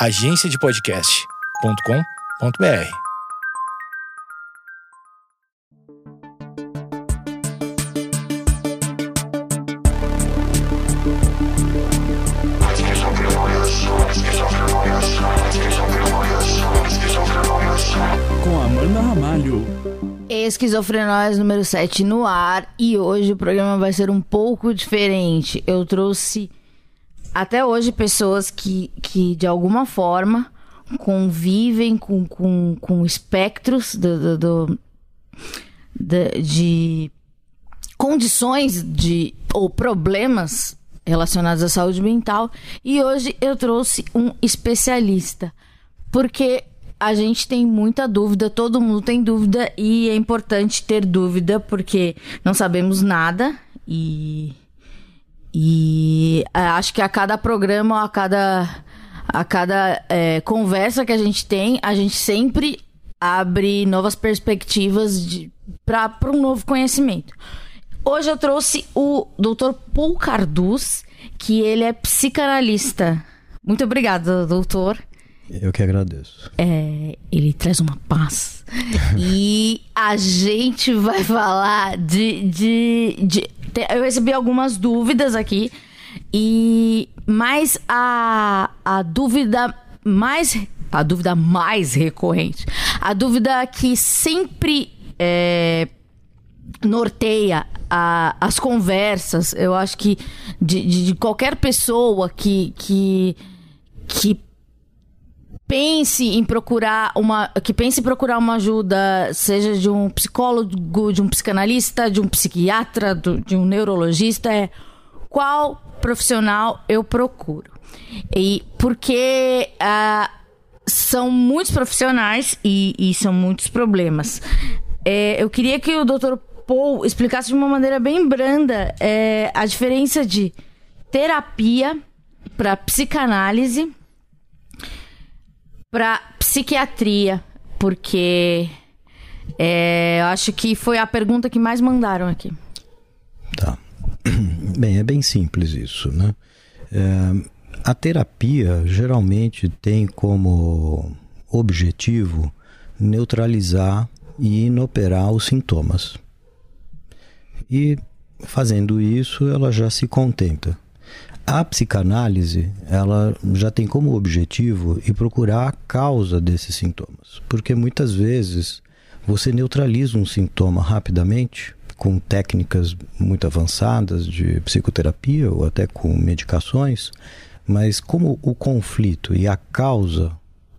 agenciadepodcast.com.br. Com Amanda Ramalho. Esquizofrenóis número 7 no ar e hoje o programa vai ser um pouco diferente. Eu trouxe até hoje pessoas que, que de alguma forma convivem com, com, com espectros do, do, do- de, de condições de ou problemas relacionados à saúde mental. E hoje eu trouxe um especialista porque a gente tem muita dúvida, todo mundo tem dúvida e é importante ter dúvida porque não sabemos nada e e é, acho que a cada programa, a cada, a cada é, conversa que a gente tem, a gente sempre abre novas perspectivas para um novo conhecimento. Hoje eu trouxe o Dr. Paul Carduz, que ele é psicanalista. Muito obrigada, doutor. Eu que agradeço. É, ele traz uma paz. e a gente vai falar de, de, de- Eu recebi algumas dúvidas aqui. E mais a, a dúvida mais. A dúvida mais recorrente. A dúvida que sempre é, norteia a- as conversas. Eu acho que de, de- de qualquer pessoa que, que, que pense em procurar uma que pense em procurar uma ajuda seja de um psicólogo de um psicanalista de um psiquiatra do- de um neurologista é qual profissional eu procuro e porque ah, são muitos profissionais e, e são muitos problemas É, eu queria que o Dr. Paul explicasse de uma maneira bem branda é, a diferença de terapia para psicanálise para psiquiatria, porque é, eu acho que foi a pergunta que mais mandaram aqui. Tá. Bem, é bem simples isso, né? É, a terapia geralmente tem como objetivo neutralizar e inoperar os sintomas. E fazendo isso, ela já se contenta. A psicanálise, ela já tem como objetivo e procurar a causa desses sintomas, porque muitas vezes você neutraliza um sintoma rapidamente com técnicas muito avançadas de psicoterapia ou até com medicações, mas como o conflito e a causa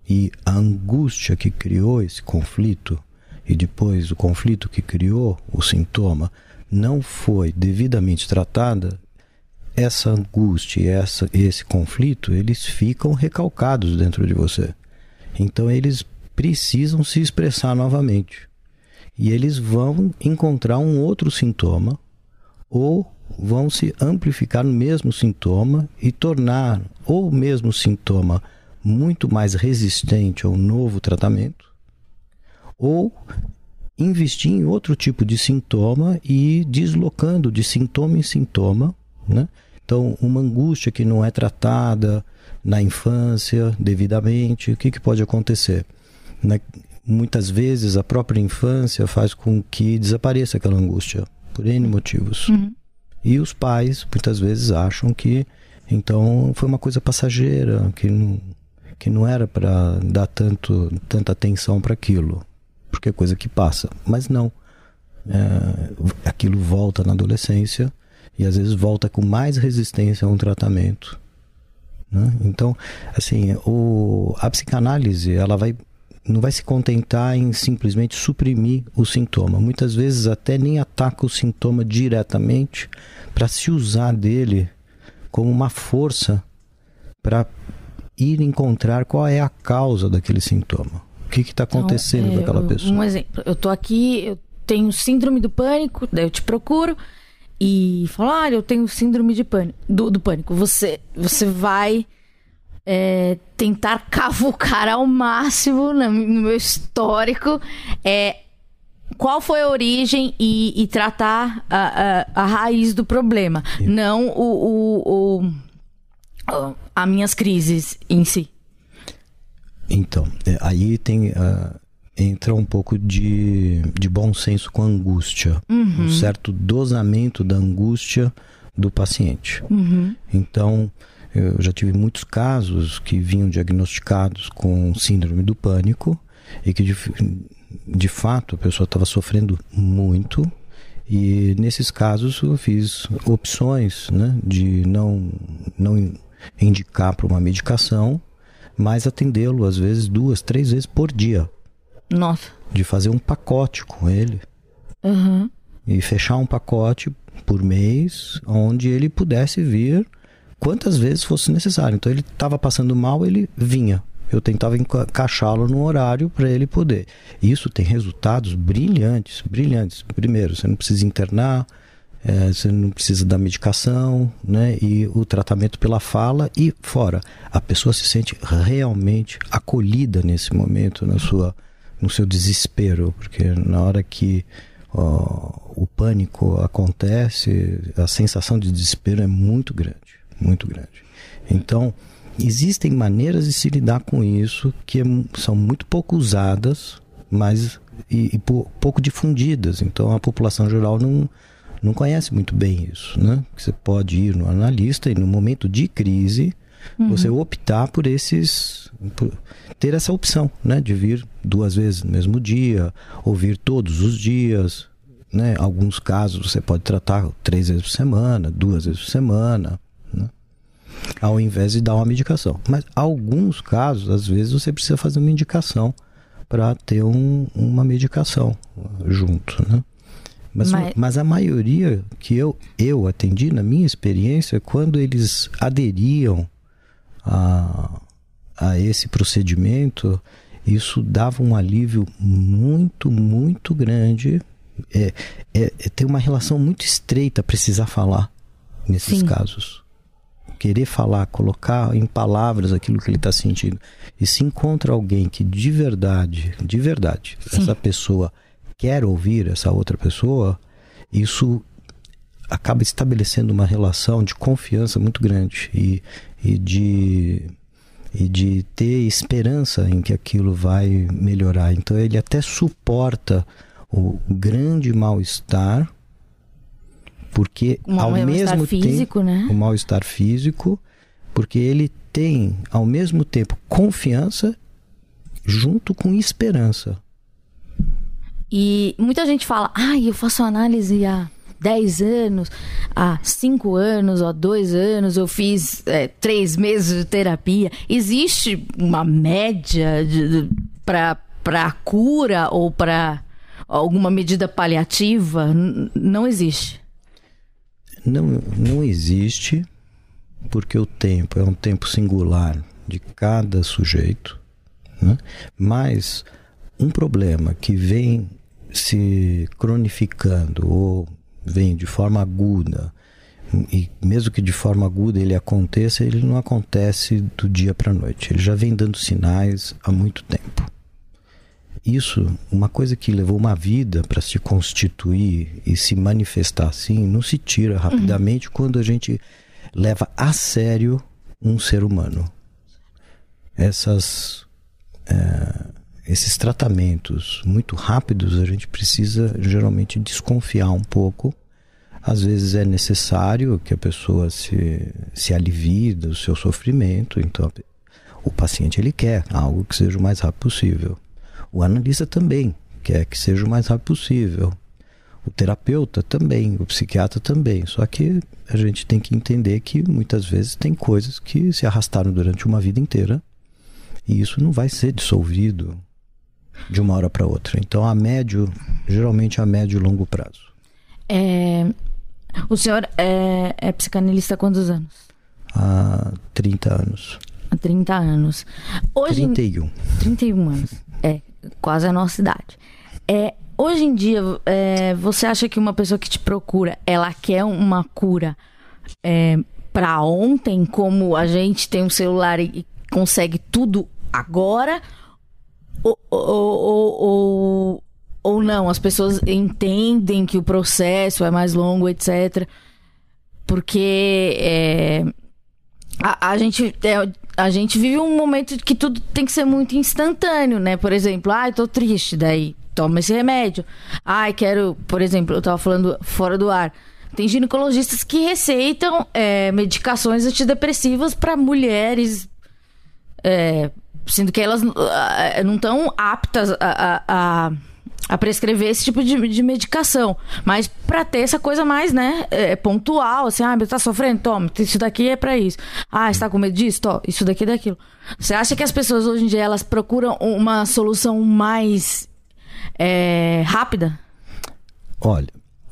e a angústia que criou esse conflito e depois o conflito que criou o sintoma não foi devidamente tratada, essa angústia essa, esse conflito, eles ficam recalcados dentro de você. Então eles precisam se expressar novamente. E eles vão encontrar um outro sintoma ou vão se amplificar no mesmo sintoma e tornar o mesmo sintoma muito mais resistente ao novo tratamento, ou investir em outro tipo de sintoma e ir deslocando de sintoma em sintoma, né? Então, uma angústia que não é tratada na infância devidamente, o que, que pode acontecer? Né? Muitas vezes a própria infância faz com que desapareça aquela angústia, por N motivos. E os pais muitas vezes acham que então foi uma coisa passageira, que não, que não era para dar tanto, tanta atenção para aquilo, porque é coisa que passa. Mas não. É, aquilo volta na adolescência e às vezes volta com mais resistência a um tratamento. né? Então, assim, o, a psicanálise ela vai não vai se contentar em simplesmente suprimir o sintoma. Muitas vezes até nem ataca o sintoma diretamente para se usar dele como uma força para ir encontrar qual é a causa daquele sintoma. O que está acontecendo Então, com aquela é, pessoa? Um exemplo, eu tô aqui, eu tenho síndrome do pânico, daí eu te procuro e falo, ah, eu tenho síndrome de pânico, do, do pânico. Você, você vai é, tentar cavucar ao máximo no meu histórico é, qual foi a origem e, e tratar a, a, a raiz do problema, não o, o, o- o- as minhas crises em si. Então, é, aí tem. Uh, entra um pouco de, de bom senso com a angústia. Uhum. Um certo dosamento da angústia do paciente. Uhum. Então, eu já tive muitos casos que vinham diagnosticados com síndrome do pânico e que de, de fato a pessoa estava sofrendo muito. E nesses casos eu fiz opções né, de não, não indicar para uma medicação, mas atendê-lo às vezes duas, três vezes por dia. Nossa. De fazer um pacote com ele. Uhum. E fechar um pacote por mês, onde ele pudesse vir quantas vezes fosse necessário. Então ele estava passando mal, ele vinha. Eu tentava encaixá-lo no horário para ele poder. Isso tem resultados brilhantes, brilhantes. Primeiro, você não precisa internar, é, você não precisa da medicação, né? E o tratamento pela fala e fora. A pessoa se sente realmente acolhida nesse momento, na sua, no seu desespero, porque na hora que ó, o pânico acontece, a sensação de desespero é muito grande, muito grande. Então, existem maneiras de se lidar com isso que é são muito pouco usadas, mas e, e pouco difundidas. Então, a população geral não não conhece muito bem isso, né? Você pode ir no analista e no momento de crise uhum. você optar por esses, ter essa opção, né? De vir duas vezes no mesmo dia, ou vir todos os dias, né? Alguns casos você pode tratar três vezes por semana, duas vezes por semana, né? Ao invés de dar uma medicação. Mas alguns casos, às vezes você precisa fazer uma indicação para ter um, uma medicação junto, né? Mas, mas... mas, a maioria que eu, eu atendi, na minha experiência, quando eles aderiam a, a esse procedimento, isso dava um alívio muito, muito grande. É, é, é tem uma relação muito estreita precisar falar nesses Sim. casos. Querer falar, colocar em palavras aquilo que ele está sentindo. E se encontra alguém que de verdade, de verdade, Sim. essa pessoa quer ouvir essa outra pessoa, isso acaba estabelecendo uma relação de confiança muito grande e, e, de, e de ter esperança em que aquilo vai melhorar. Então ele até suporta o grande mal-estar, porque um ao mesmo físico, tempo né? o mal-estar físico, porque ele tem ao mesmo tempo confiança junto com esperança. E muita gente fala, ai, eu faço análise há 10 anos, há 5 anos, há 2 anos, eu fiz é, 3 meses de terapia. Existe uma média para cura ou para alguma medida paliativa? N não existe. Não, não existe, porque o tempo é um tempo singular de cada sujeito, né? mas um problema que vem se cronificando ou vem de forma aguda, e mesmo que de forma aguda ele aconteça, ele não acontece do dia para a noite. Ele já vem dando sinais há muito tempo. Isso, uma coisa que levou uma vida para se constituir e se manifestar assim, não se tira rapidamente uhum. quando a gente leva a sério um ser humano. Essas é, esses tratamentos muito rápidos, a gente precisa geralmente desconfiar um pouco. Às vezes é necessário que a pessoa se, se alivie do seu sofrimento, então o paciente ele quer algo que seja o mais rápido possível. O analista também quer que seja o mais rápido possível. O terapeuta também, o psiquiatra também. Só que a gente tem que entender que muitas vezes tem coisas que se arrastaram durante uma vida inteira e isso não vai ser dissolvido de uma hora para outra. Então, a médio, geralmente a médio e longo prazo. É, o senhor é, é psicanalista há quantos anos? Há 30 anos. Há 30 anos. Hoje, 31. 31 anos. É, quase a nossa idade. É, hoje em dia, é, você acha que uma pessoa que te procura, ela quer uma cura é, para ontem, como a gente tem um celular e, consegue tudo agora? ou, ou, ou, ou não, as pessoas entendem que o processo é mais longo, etc. Porque é, a, a gente é, a gente vive um momento que tudo tem que ser muito instantâneo, né? Por exemplo, ai, tô triste, daí toma esse remédio. Ai, quero, por exemplo, eu tava falando fora do ar. Tem ginecologistas que receitam é, medicações antidepressivas para mulheres, é, sendo que elas uh, não estão aptas a, a, prescrever esse tipo de, de medicação. Mas para ter essa coisa mais, né, é, pontual, assim, ah, tá sofrendo? Toma, isso daqui é para isso. Ah, está com medo disso? Tó, isso daqui é daquilo. Você acha que as pessoas hoje em dia elas procuram uma solução mais é, rápida? Olha,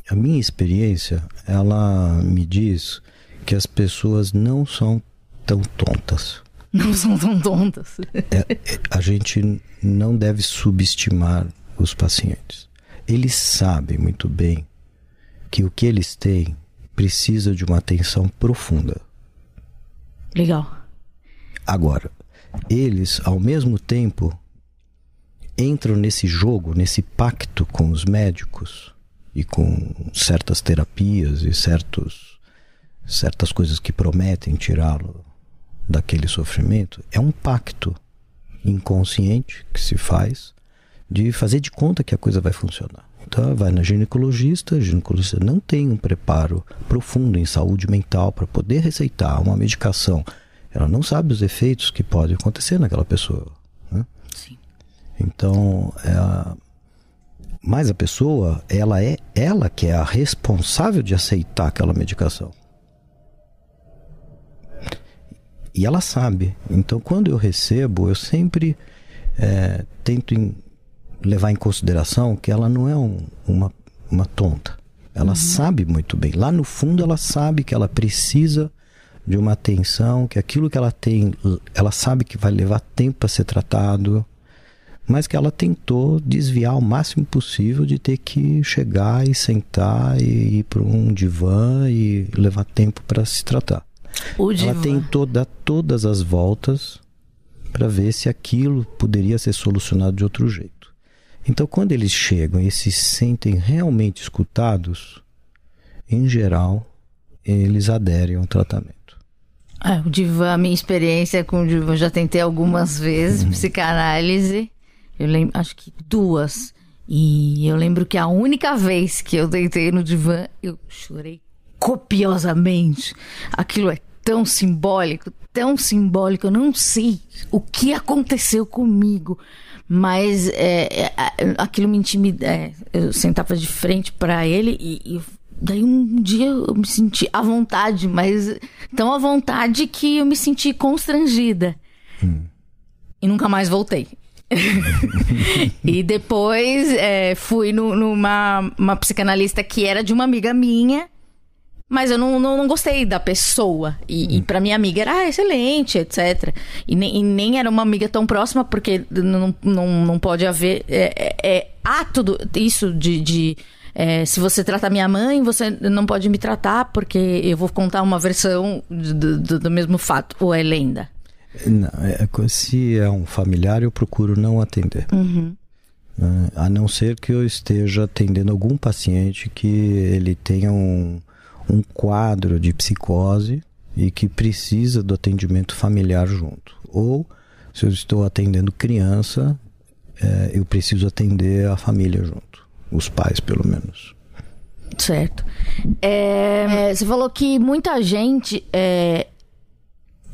a minha experiência, ela me diz que as pessoas não são tão tontas. Não são tão tontas. É, é, a gente não deve subestimar os pacientes. Eles sabem muito bem que o que eles têm precisa de uma atenção profunda. Legal. Agora, eles, ao mesmo tempo, entram nesse jogo, nesse pacto com os médicos e com certas terapias e certos, certas coisas que prometem tirá-lo daquele sofrimento, é um pacto inconsciente que se faz de fazer de conta que a coisa vai funcionar. Então, vai na ginecologista, a ginecologista não tem um preparo profundo em saúde mental para poder receitar uma medicação. Ela não sabe os efeitos que podem acontecer naquela pessoa. Né? Sim. Então, é, mas a pessoa, ela é ela que é a responsável de aceitar aquela medicação. E ela sabe. Então, quando eu recebo, eu sempre é, tento levar em consideração que ela não é um, uma, uma tonta. Ela uhum. sabe muito bem. Lá no fundo, ela sabe que ela precisa de uma atenção, que aquilo que ela tem, ela sabe que vai levar tempo para ser tratado mas que ela tentou desviar o máximo possível de ter que chegar e sentar e ir para um divã e levar tempo para se tratar. O ela divã. tentou dar todas as voltas para ver se aquilo poderia ser solucionado de outro jeito. Então, quando eles chegam e se sentem realmente escutados, em geral, eles aderem ao tratamento. É, o divã, a minha experiência com o divã, já tentei algumas vezes, uhum. psicanálise. Eu lembro, acho que duas. E eu lembro que a única vez que eu deitei no divã, eu chorei copiosamente. Aquilo é tão simbólico, tão simbólico. Eu não sei o que aconteceu comigo, mas é, é, aquilo me intimida. É, eu sentava de frente para ele e, e daí um dia eu me senti à vontade, mas tão à vontade que eu me senti constrangida. Hum. E nunca mais voltei. e depois é, fui no, numa uma psicanalista que era de uma amiga minha, mas eu não, não, não gostei da pessoa. E, e pra minha amiga era ah, excelente, etc. E nem, e nem, era uma amiga tão próxima, porque não, não, não pode haver. É, é, é há tudo isso de. de é, se você trata minha mãe, você não pode me tratar, porque eu vou contar uma versão do, do, do mesmo fato. Ou é lenda? Não, é, se é um familiar, eu procuro não atender. Uhum. Né? A não ser que eu esteja atendendo algum paciente que ele tenha um, um quadro de psicose e que precisa do atendimento familiar junto. Ou se eu estou atendendo criança, é, eu preciso atender a família junto. Os pais, pelo menos. Certo. É, é, você falou que muita gente é,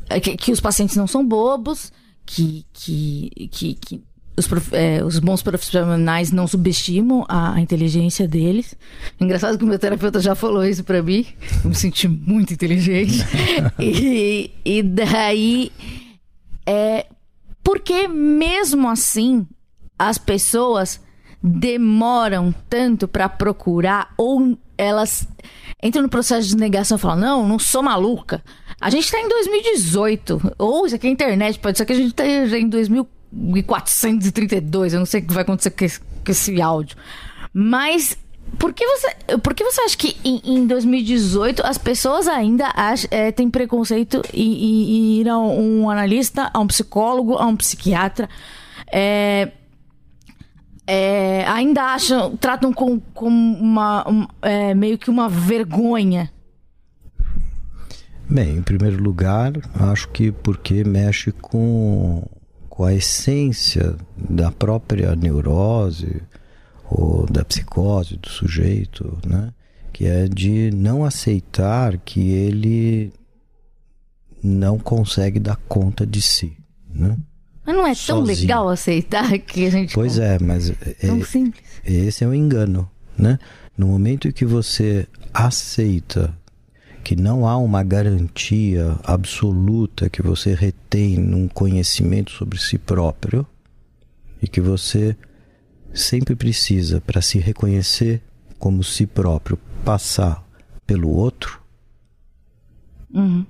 é que, que, os pacientes não são bobos, que, que, que, que os, é, os, bons profissionais não subestimam a, a, inteligência deles. Engraçado que o meu terapeuta já falou isso para mim. Eu me senti muito inteligente. e, e daí. É, porque mesmo assim as pessoas demoram tanto para procurar ou elas entram no processo de negação e falam: Não, não sou maluca. A gente tá em 2018. Ou isso aqui é internet, pode ser que a gente esteja em 2432. Eu não sei o que vai acontecer com esse, com esse áudio. Mas por que você, por que você acha que em, em 2018 as pessoas ainda acham, é, têm preconceito em, em, ir a um analista, a um psicólogo, a um psiquiatra? É, é, ainda acham, tratam com, com uma, um, é, meio que uma vergonha. Bem, em primeiro lugar, acho que porque mexe com, com a essência da própria neurose ou da psicose do sujeito, né? que é de não aceitar que ele não consegue dar conta de si. Né? Mas não é tão Sozinho. legal aceitar que a gente. Pois é, mas Tão é, simples. esse é o engano. Né? No momento em que você aceita que não há uma garantia absoluta que você retém num conhecimento sobre si próprio e que você sempre precisa, para se reconhecer como si próprio, passar pelo outro, Uhum.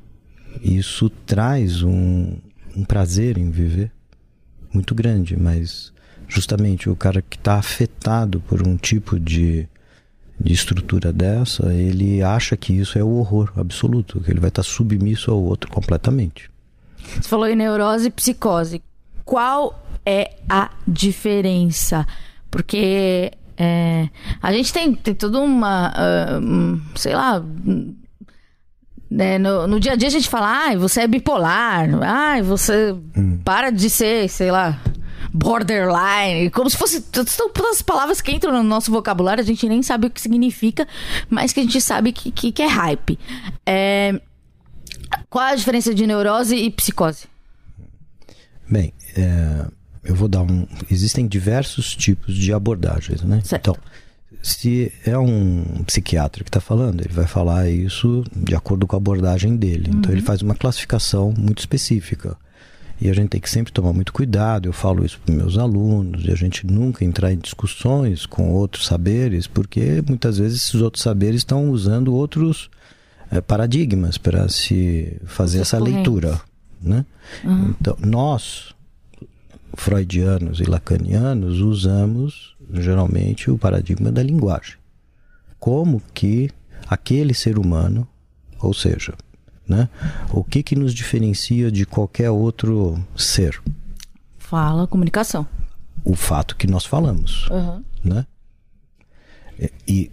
isso traz um, um prazer em viver muito grande, mas justamente o cara que está afetado por um tipo de, de estrutura dessa, ele acha que isso é o horror absoluto, que ele vai estar submisso ao outro completamente. Você falou em neurose e psicose. Qual é a diferença? Porque é, a gente tem, tem toda uma. hum, sei lá. hum, né, no, no dia a dia a gente fala, ai, você é bipolar, ai, você para de ser, sei lá, borderline, como se fosse. São todas as palavras que entram no nosso vocabulário, a gente nem sabe o que significa, mas que a gente sabe que, que, que é hype. É, qual a diferença de neurose e psicose? Bem, é, eu vou dar um. Existem diversos tipos de abordagens, né? Certo. Então, se é um psiquiatra que está falando, ele vai falar isso de acordo com a abordagem dele. Então, ele faz uma classificação muito específica. E a gente tem que sempre tomar muito cuidado. Eu falo isso para meus alunos, e a gente nunca entrar em discussões com outros saberes, porque muitas vezes esses outros saberes estão usando outros eh, paradigmas para se fazer essa leitura. Né? Então, nós, freudianos e lacanianos, usamos geralmente o paradigma da linguagem. Como que aquele ser humano, ou seja, né, o que, que nos diferencia de qualquer outro ser? Fala comunicação. O fato que nós falamos. Uhum. né? E, e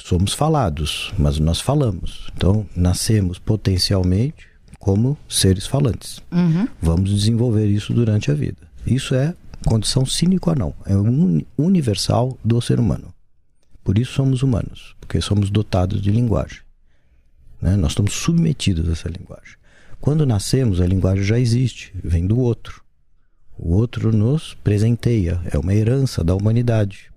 somos falados, mas nós falamos. Então, nascemos potencialmente como seres falantes. Uhum. Vamos desenvolver isso durante a vida. Isso é condição sine qua non, é uni- universal do ser humano. Por isso somos humanos, porque somos dotados de linguagem. Né? Nós estamos submetidos a essa linguagem. Quando nascemos, a linguagem já existe, vem do outro. O outro nos presenteia, é uma herança da humanidade,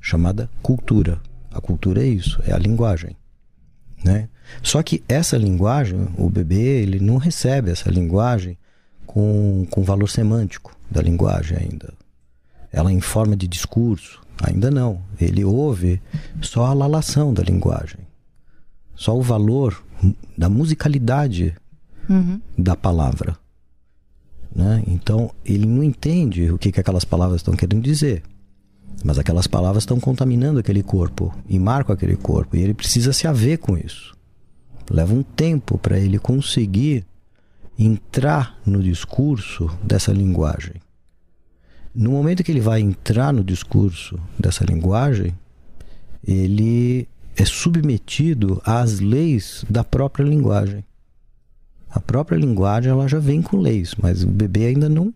chamada cultura. A cultura é isso, é a linguagem. Né? Só que essa linguagem, o bebê, ele não recebe essa linguagem com, com valor semântico da linguagem ainda. Ela em forma de discurso, ainda não. Ele ouve só a lalação da linguagem, só o valor da musicalidade Uhum. da palavra. Né? Então, ele não entende o que, que aquelas palavras estão querendo dizer. Mas aquelas palavras estão contaminando aquele corpo e marcam aquele corpo. E ele precisa se haver com isso. Leva um tempo para ele conseguir entrar no discurso dessa linguagem. No momento que ele vai entrar no discurso dessa linguagem, ele é submetido às leis da própria linguagem. A própria linguagem ela já vem com leis, mas o bebê ainda não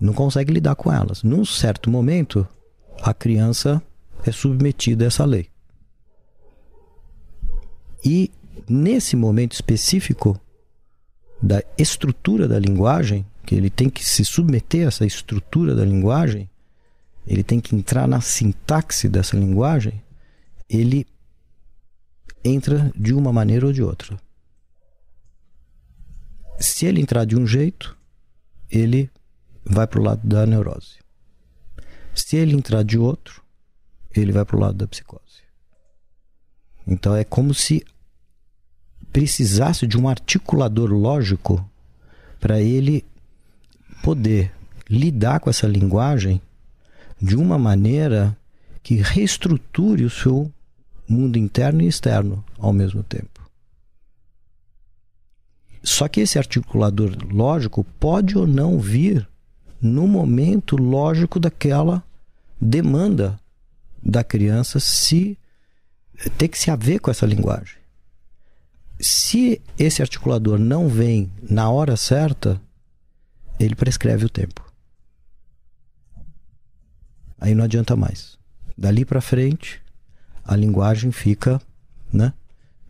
não consegue lidar com elas. Num certo momento, a criança é submetida a essa lei. E nesse momento específico da estrutura da linguagem, que ele tem que se submeter a essa estrutura da linguagem, ele tem que entrar na sintaxe dessa linguagem, ele entra de uma maneira ou de outra. Se ele entrar de um jeito, ele vai para o lado da neurose. Se ele entrar de outro, ele vai para o lado da psicose. Então é como se precisasse de um articulador lógico para ele poder lidar com essa linguagem de uma maneira que reestruture o seu mundo interno e externo ao mesmo tempo. Só que esse articulador lógico pode ou não vir no momento lógico daquela demanda da criança se ter que se haver com essa linguagem. se esse articulador não vem na hora certa, ele prescreve o tempo. Aí não adianta mais. Dali para frente, a linguagem fica, né,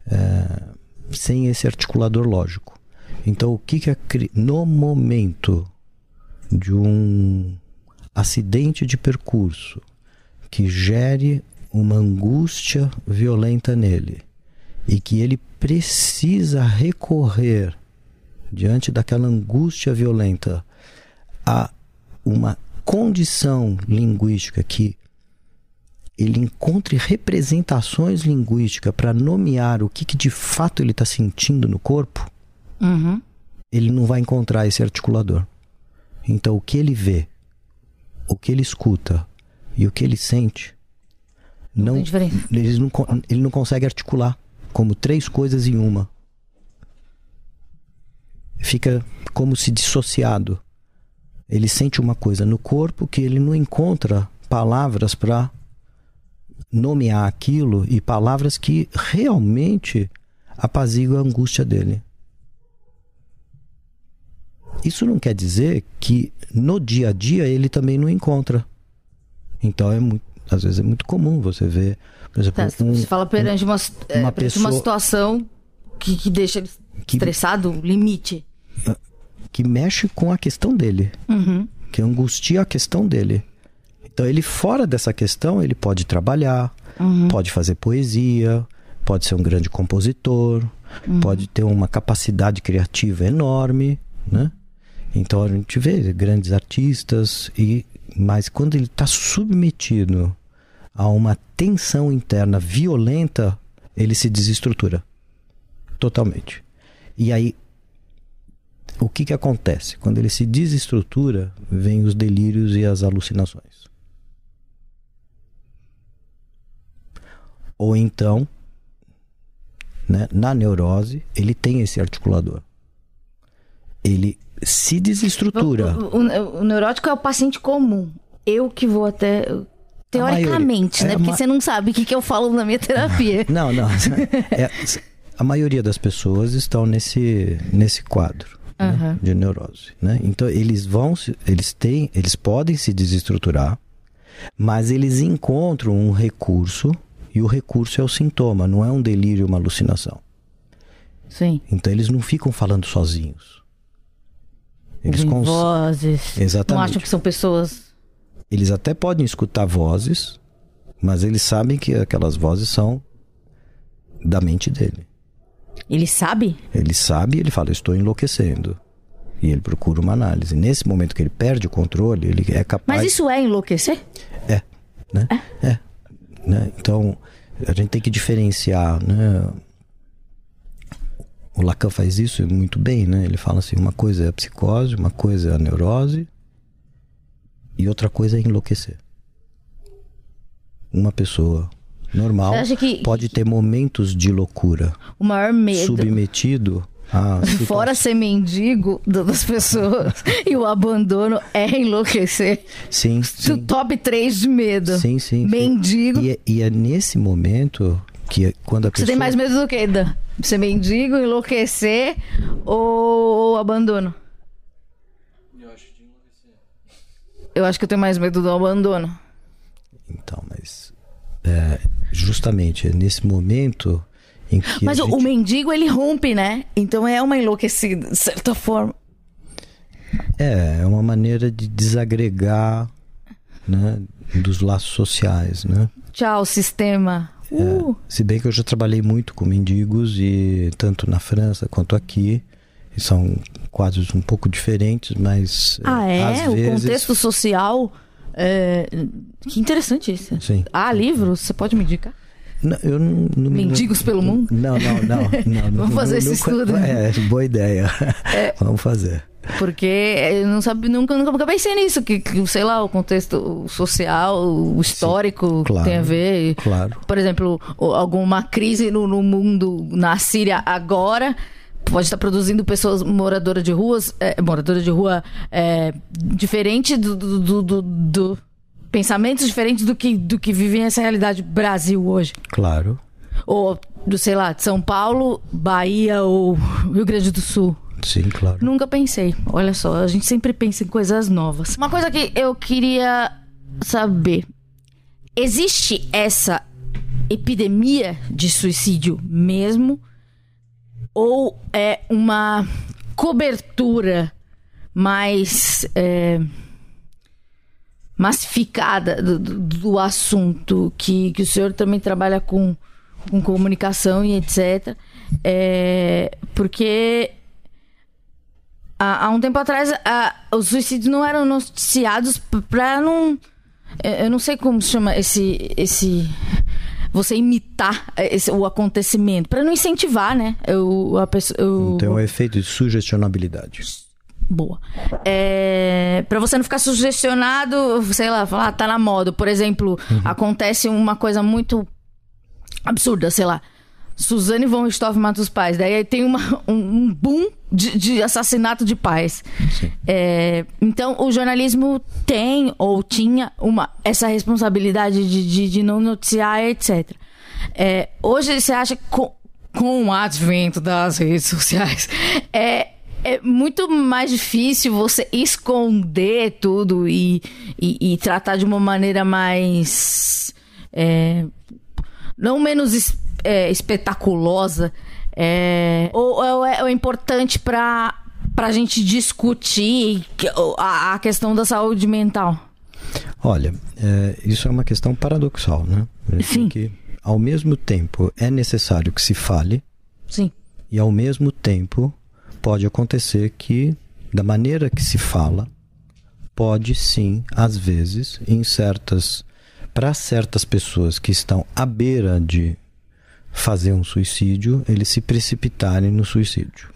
é, sem esse articulador lógico. Então, o que que é no momento de um acidente de percurso que gere uma angústia violenta nele e que ele precisa recorrer diante daquela angústia violenta a uma condição linguística que ele encontre representações linguísticas para nomear o que, que, de fato ele está sentindo no corpo, Uhum. ele não vai encontrar esse articulador. Então, o que ele vê, o que ele escuta e o que ele sente, não, diferença. ele, não, ele não consegue articular como três coisas em uma. Fica como se dissociado. Ele sente uma coisa no corpo que ele não encontra palavras para nomear aquilo e palavras que realmente apaziguam a angústia dele. Isso não quer dizer que no dia a dia ele também não encontra. Então é muito, às vezes é muito comum você ver, por exemplo, Tá, um- você fala perante uma, é, uma perante uma pessoa- situação que, que deixa ele Que- estressado, limite. que mexe com a questão dele, Uhum. que angustia a questão dele. Então ele fora dessa questão, ele pode trabalhar, pode fazer poesia, pode ser um grande compositor, pode ter uma capacidade criativa enorme, né? Então a gente vê grandes artistas e mas quando ele está submetido a uma tensão interna violenta, ele se desestrutura totalmente. E aí o que, que acontece? Quando ele se desestrutura, vem os delírios e as alucinações. Ou então, né, na neurose, ele tem esse articulador. Ele se desestrutura. O, o- o neurótico é o paciente comum. Eu que vou até. Teoricamente, né? É, Porque ma- você não sabe o que, que eu falo na minha terapia. Não, não. É, a maioria das pessoas estão nesse, nesse quadro né, Aham. de neurose. Né? Então eles vão, se- eles têm, eles podem se desestruturar, mas eles encontram um recurso e o recurso é o sintoma, não é um delírio, uma alucinação. Sim. Então eles não ficam falando sozinhos. Eles, cons- vozes. Não Exatamente. acham que são pessoas. eles até podem escutar vozes, mas eles sabem que aquelas vozes são da mente dele. Ele sabe? Ele sabe, ele fala, estou enlouquecendo. E ele procura uma análise. Nesse momento que ele perde o controle, ele é capaz. Mas isso é enlouquecer? É, né? É. né? Então, a gente tem que diferenciar, né? O Lacan faz isso muito bem, né? Ele fala assim, uma coisa é a psicose, uma coisa é a neurose e outra coisa é enlouquecer. Uma pessoa normal que- pode ter momentos de loucura, O maior medo. submetido a Fora ser mendigo da- das pessoas e o abandono é enlouquecer. Sim, sim. top 3 de medo. Sim, sim. sim. Mendigo. E é, e é nesse momento que é quando a Você pessoa. tem mais medo do que? Dan? Ser mendigo, enlouquecer ou abandono? Eu acho que eu tenho mais medo do abandono. Então, mas. é, justamente é nesse momento. Mas gente... o mendigo, ele rompe, né? Então é uma enlouquecida, de certa forma. É, é uma maneira de desagregar né, dos laços sociais, né? Tchau, sistema. Uh, Se bem que eu já trabalhei muito com mendigos e tanto na França quanto aqui. São quadros um pouco diferentes, mas Ah, é, é? às O vezes contexto social. é, Que interessante isso. Sim. Ah, livro? Você pode me indicar? Não, eu não, não me- Mendigos pelo mundo? Não, não, não. Vamos fazer esse estudo. É. É, boa ideia. Vamos fazer. Porque eu não sabe, nunca, nunca pensei nisso, que, que, sei lá, o contexto social, o histórico claro. tem a ver. Claro. Por exemplo, alguma crise no, no mundo, na Síria agora, pode estar produzindo pessoas moradoras de ruas, é, moradoras de rua é, diferente do, do- do- do- pensamentos diferentes do que, do que vivem essa realidade Brasil hoje. Claro. Ou, do, sei lá, de São Paulo, Bahia ou Rio Grande do Sul. Sim, claro. Nunca pensei. Olha só, a gente sempre pensa em coisas novas. Uma coisa que eu queria saber: existe essa epidemia de suicídio mesmo? Ou é uma cobertura mais é, massificada do, do, do assunto? Que, que o senhor também trabalha com, com comunicação e etc. É, porque há, há um tempo atrás a, os suicídios não eram noticiados para não. Eu não sei como se chama esse. esse você imitar esse, o acontecimento, para não incentivar, né? Eu, a pessoa, eu... Então, o efeito de sugestionabilidade. Boa. É, para você não ficar sugestionado, sei lá, falar, ah, tá na moda. Por exemplo, uhum. acontece uma coisa muito absurda, sei lá. Suzane von Richthofen mata os pais. Daí tem uma, um, um boom de, de, assassinato de pais. É, então, o jornalismo tem ou tinha uma, essa responsabilidade de, de, de não noticiar, etc. É, hoje, você acha que com, com o advento das redes sociais, é, é muito mais difícil você esconder tudo e, e, e tratar de uma maneira mais. É, não menos é, espetaculosa, é, ou, ou, é, ou é importante para a gente discutir a, a, questão da saúde mental? Olha, é, isso é uma questão paradoxal, né? Sim. Que, ao mesmo tempo, é necessário que se fale. Sim. E, ao mesmo tempo, pode acontecer que, da maneira que se fala, pode sim, às vezes, em certas para certas pessoas que estão à beira de fazer um suicídio, eles se precipitarem no suicídio.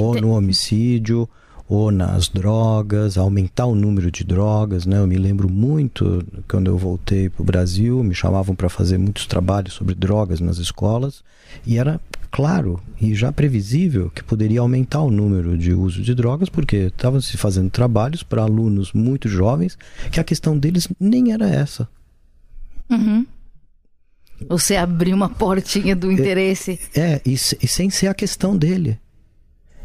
ou no homicídio, ou nas drogas, aumentar o número de drogas, né? Eu me lembro muito quando eu voltei para o Brasil, me chamavam para fazer muitos trabalhos sobre drogas nas escolas e era claro e já previsível que poderia aumentar o número de uso de drogas porque estavam se fazendo trabalhos para alunos muito jovens que a questão deles nem era essa. Uhum. Você abriu uma portinha do interesse. É, é e, e, sem ser a questão dele.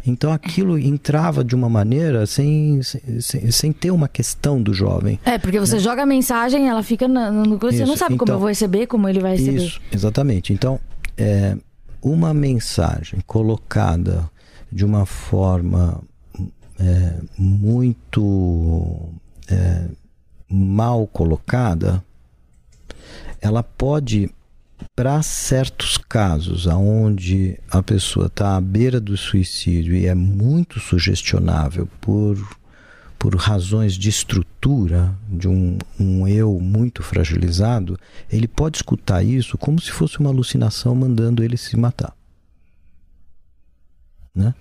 Então aquilo entrava de uma maneira sem, sem, sem ter uma questão do jovem. É, porque você né? joga a mensagem, ela fica no. Você isso. não sabe então, como eu vou receber, como ele vai receber. Isso, exatamente. Então, é, uma mensagem colocada de uma forma é, muito é, mal colocada ela pode para certos casos aonde a pessoa está à beira do suicídio e é muito sugestionável por por razões de estrutura de um, um eu muito fragilizado, ele pode escutar isso como se fosse uma alucinação mandando ele se matar. Né?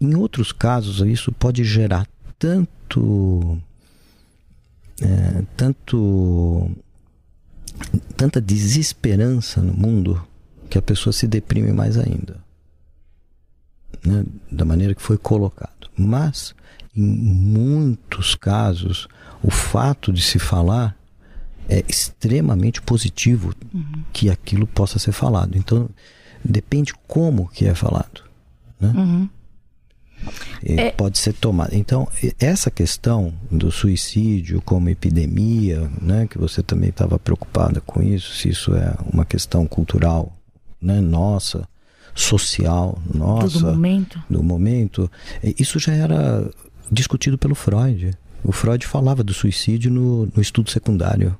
Em outros casos, isso pode gerar tanto é, tanto tanta desesperança no mundo que a pessoa se deprime mais ainda. Né? Da maneira que foi colocado. Mas, em muitos casos, o fato de se falar é extremamente positivo uhum. que aquilo possa ser falado. Então, depende como que é falado. Né? Uhum. É... Pode ser tomada. Então, essa questão do suicídio como epidemia, né, que você também estava preocupada com isso, se isso é uma questão cultural né, nossa, social nossa, do momento. do momento, isso já era discutido pelo Freud. O Freud falava do suicídio no, no estudo secundário.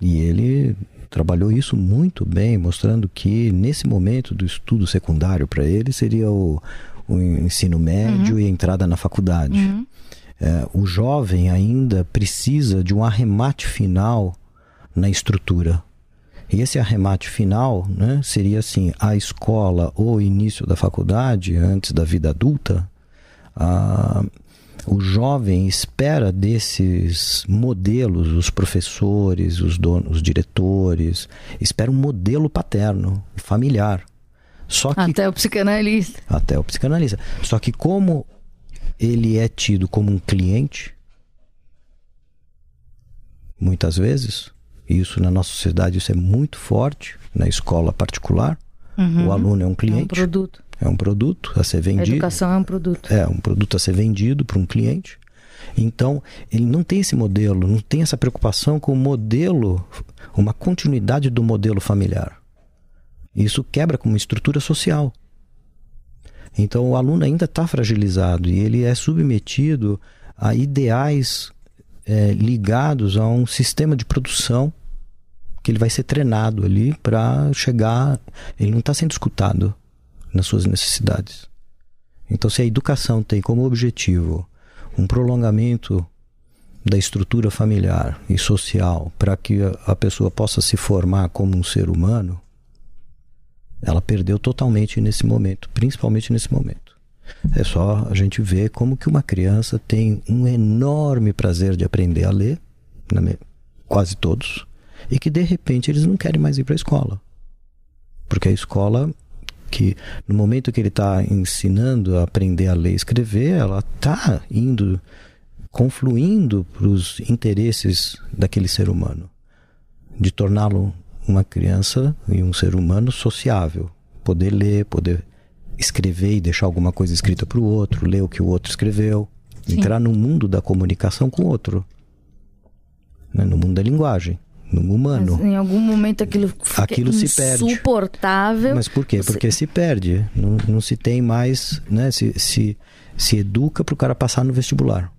E ele trabalhou isso muito bem, mostrando que nesse momento do estudo secundário para ele seria o, o ensino médio uhum. e a entrada na faculdade. Uhum. É, o jovem ainda precisa de um arremate final na estrutura. E esse arremate final né, seria assim: a escola ou início da faculdade, antes da vida adulta, a, o jovem espera desses modelos, os professores, os donos, os diretores, espera um modelo paterno, familiar. Só que, até o psicanalista. Até o psicanalista. Só que como ele é tido como um cliente, muitas vezes, Isso na nossa sociedade isso é muito forte na escola particular. O aluno é um É um cliente, produto. É um produto a ser A vendido. educação é um produto. É um produto a ser vendido para um cliente. Então, ele não tem esse modelo, não tem essa preocupação com o modelo, uma continuidade do modelo familiar. Isso quebra com uma estrutura social. Então, o aluno ainda está fragilizado e ele é submetido a ideais eh, ligados a um sistema de produção que ele vai ser treinado ali para chegar. Ele não está sendo escutado nas suas necessidades. Então, se a educação tem como objetivo um prolongamento da estrutura familiar e social para que a, pessoa possa se formar como um ser humano, ela perdeu totalmente nesse momento, principalmente nesse momento. É só a gente ver como que uma criança tem um enorme prazer de aprender a ler, quase todos, e que de repente eles não querem mais ir para a escola. Porque a escola que no momento que ele está ensinando a aprender a ler e escrever, ela está indo, confluindo para os interesses daquele ser humano, de torná-lo uma criança e um ser humano sociável, poder ler, poder escrever e deixar alguma coisa escrita para o outro, ler o que o outro escreveu, entrar no mundo da comunicação com o outro, né? no mundo da linguagem, no humano. Mas em algum momento aquilo fica Aquilo se perde. insuportável. Mas por quê? Porque se perde. Não, não se tem mais. Né? Se, se, se educa para o cara passar no vestibular.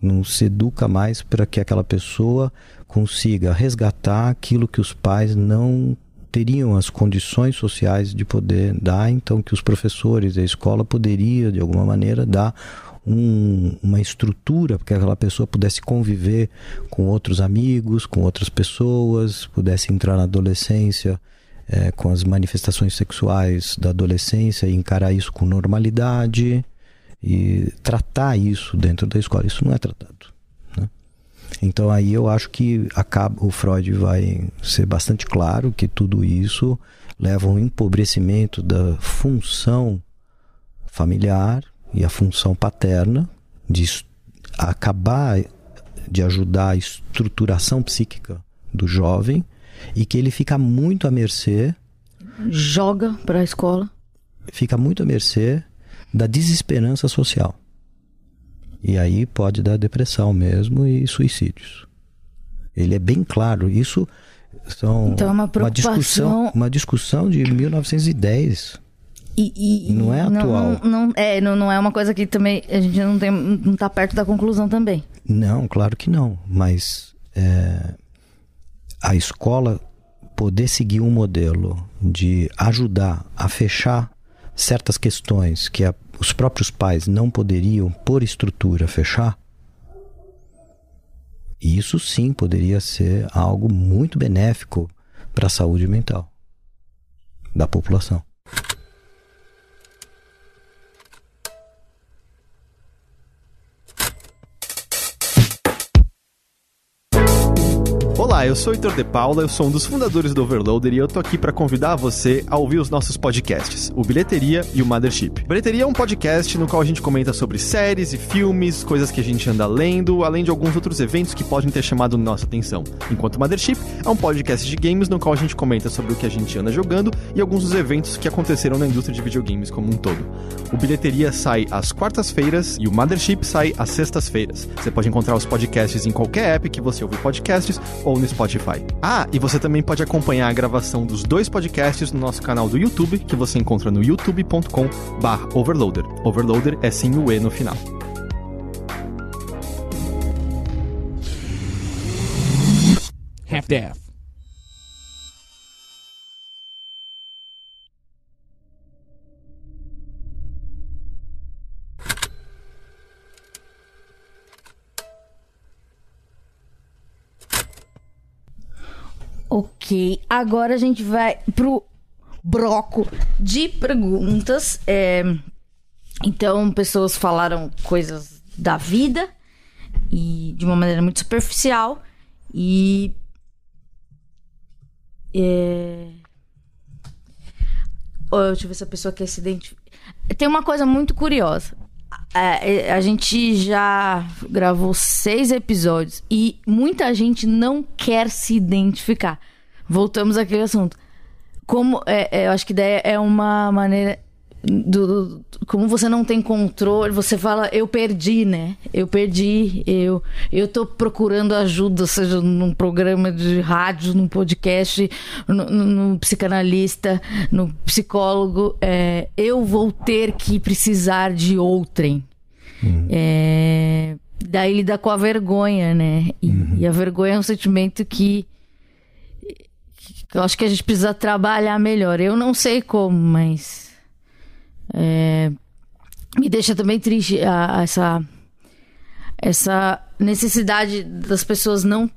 Não se educa mais para que aquela pessoa consiga resgatar aquilo que os pais não teriam as condições sociais de poder dar, então que os professores a escola poderia de alguma maneira dar um- uma estrutura para que aquela pessoa pudesse conviver com outros amigos, com outras pessoas, pudesse entrar na adolescência eh, com as manifestações sexuais da adolescência e encarar isso com normalidade e tratar isso dentro da escola. Isso não é tratado. né? Então aí eu acho que acaba, o Freud vai ser bastante claro que tudo isso leva a um empobrecimento da função familiar e a função paterna de acabar de ajudar a estruturação psíquica do jovem e que ele fica muito à mercê, Joga pra escola. fica muito à mercê da desesperança social. E aí pode dar depressão mesmo e suicídios. Ele é bem claro, isso são Então é uma discussão, preocupação- uma discussão de 1910. E, e- Não é atual. Não, não- é, não, não é uma coisa que também a gente não, tem, não tá perto da conclusão também. Não, claro que não. Mas é, a escola poder seguir um modelo de ajudar a fechar certas questões que a- os próprios pais não poderiam, por estrutura, fechar, isso sim poderia ser algo muito benéfico para a saúde mental da população. Olá, eu sou o Heitor De Paula, eu sou um dos fundadores do Overloader e eu tô aqui para convidar você a ouvir os nossos podcasts, o Bilheteria e o Mothership. Bilheteria é um podcast no qual a gente comenta sobre séries e filmes, coisas que a gente anda lendo, além de alguns outros eventos que podem ter chamado nossa atenção. Enquanto o Mothership é um podcast de games no qual a gente comenta sobre o que a gente anda jogando e alguns dos eventos que aconteceram na indústria de videogames como um todo. O Bilheteria sai às quartas-feiras e o Mothership sai às sextas-feiras. Você pode encontrar os podcasts em qualquer app que você ouve podcasts ou no Spotify. Ah, e você também pode acompanhar a gravação dos dois podcasts no nosso canal do YouTube, que você encontra no youtube.com/overloader. Overloader é sem o e no final. Half-Death. Ok, agora a gente vai pro bloco de perguntas. É, Então, pessoas falaram coisas da vida e de uma maneira muito superficial e é... Ó, Deixa eu ver se a pessoa quer se identificar. Tem uma coisa muito curiosa. É, a gente já gravou seis episódios e muita gente não quer se identificar. Voltamos àquele assunto. Como é, é, eu acho que daí é uma maneira do, do- como você não tem controle, você fala eu perdi, né? Eu perdi, eu eu tô procurando ajuda, seja num programa de rádio, num podcast, no, no- psicanalista, no psicólogo, é, eu vou ter que precisar de outrem. É, daí lida com a vergonha, né? E, e a vergonha é um sentimento que que eu acho que a gente precisa trabalhar melhor. Eu não sei como, mas é, me deixa também triste a- a essa essa necessidade das pessoas não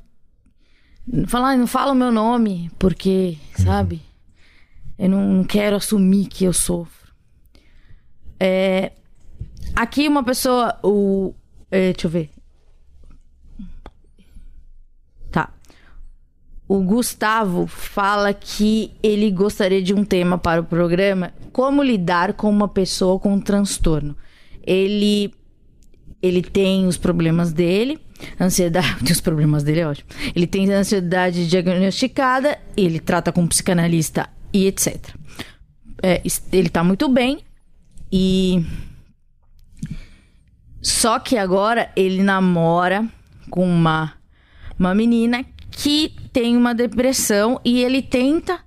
falar, "Ai, não fala o meu nome, porque, sabe? Eu não, não quero assumir que eu sofro. É, aqui uma pessoa, o é, deixa eu ver. Tá. O Gustavo fala que ele gostaria de um tema para o programa: como lidar com uma pessoa com transtorno. Ele ele tem os problemas dele, ansiedade, os problemas dele é ótimo. Ele tem ansiedade diagnosticada, ele trata com um psicanalista e etc. É, ele tá muito bem e só que agora ele namora com uma uma menina que tem uma depressão e ele tenta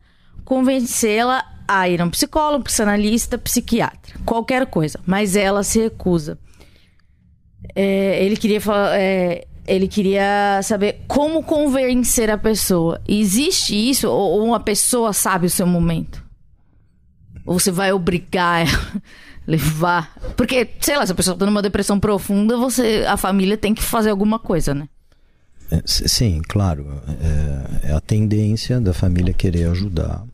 convencê-la a ir a um psicólogo, psicanalista, psiquiatra, qualquer coisa, mas ela se recusa. É, ele queria falar, é, ele queria saber como convencer a pessoa. Existe isso ou, uma pessoa sabe o seu momento? Ou você vai obrigar ela a levar? Porque, sei lá, se a pessoa tá numa depressão profunda, você, a família tem que fazer alguma coisa, né? É, Sim, claro. É, é a tendência da família querer ajudar.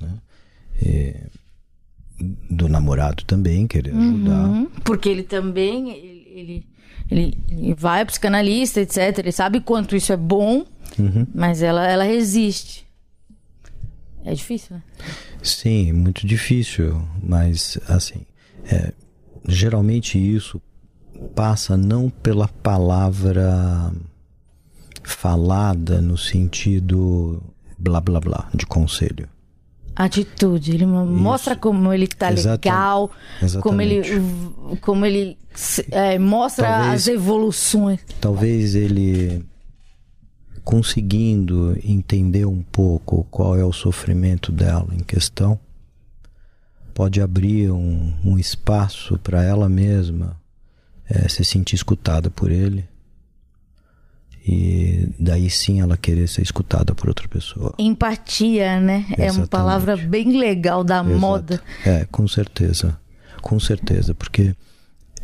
né? E do namorado também querer ajudar. Uhum. Porque ele também ele, ele, ele- vai ao psicanalista, etc. Ele sabe quanto isso é bom, mas ela, ela resiste. É difícil, né? Sim, muito difícil, mas assim, é, geralmente isso passa não pela palavra falada no sentido blá blá blá de conselho. Atitude. Ele mo- mostra como ele tá Exata- legal, como ele, exatamente. como ele é, mostra Talvez- as evoluções. Talvez ele conseguindo entender um pouco qual é o sofrimento dela em questão, pode abrir um, um espaço para ela mesma eh, se sentir escutada por ele. E daí sim ela querer ser escutada por outra pessoa. Empatia, né? É uma Exatamente. palavra bem legal da Exato. moda. É, com certeza. Com certeza, porque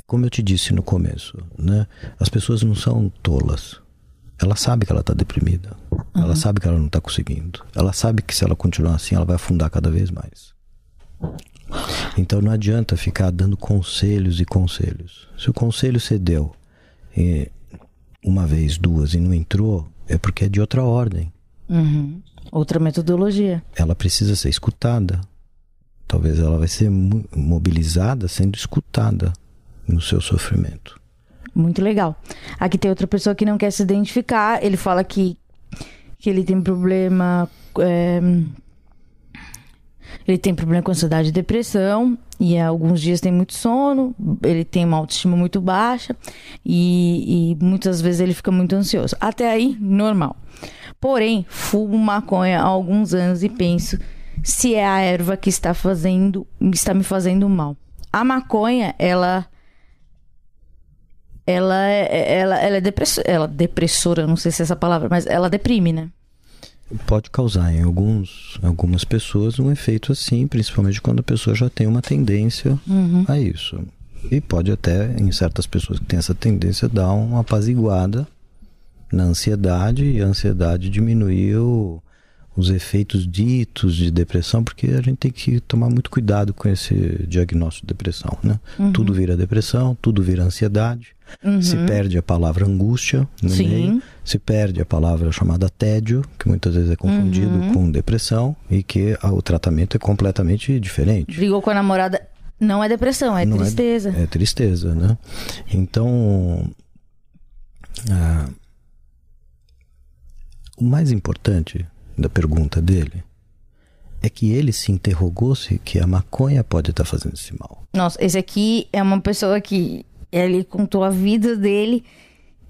como eu te disse no começo, né? As pessoas não são tolas. Ela sabe que ela está deprimida. Ela sabe que ela não está conseguindo. Ela sabe que se ela continuar assim, ela vai afundar cada vez mais. Então não adianta ficar dando conselhos e conselhos. Se o conselho cedeu uma vez, duas e não entrou, é porque é de outra ordem. Uhum. Outra metodologia. ela precisa ser escutada. Talvez ela vai ser mo- mobilizada sendo escutada no seu sofrimento. Muito legal. Aqui tem outra pessoa que não quer se identificar. Ele fala que, que ele tem problema. é, ele tem problema com ansiedade e depressão. E alguns dias tem muito sono. Ele tem uma autoestima muito baixa. E, e muitas vezes ele fica muito ansioso. Até aí, normal. Porém, fumo maconha há alguns anos e penso se é a erva que está fazendo, está me fazendo mal. A maconha, ela ela é, ela, ela é depressora, ela depressora, não sei se é essa palavra, mas ela deprime, né? Pode causar em alguns, algumas pessoas um efeito assim, principalmente quando a pessoa já tem uma tendência a isso. E pode até, em certas pessoas que têm essa tendência, dar uma apaziguada na ansiedade e a ansiedade diminuir o- os efeitos ditos de depressão, porque a gente tem que tomar muito cuidado com esse diagnóstico de depressão, né? Tudo vira depressão, tudo vira ansiedade, se perde a palavra angústia no Sim. meio, se perde a palavra chamada tédio, que muitas vezes é confundido com depressão e que o tratamento é completamente diferente. Brigou com a namorada, Não é depressão, é Não tristeza. É, tristeza, né? Então, ah, o mais importante da pergunta dele é que ele se interrogou se que a maconha pode estar fazendo esse mal. Nossa, esse aqui é uma pessoa que ele contou a vida dele.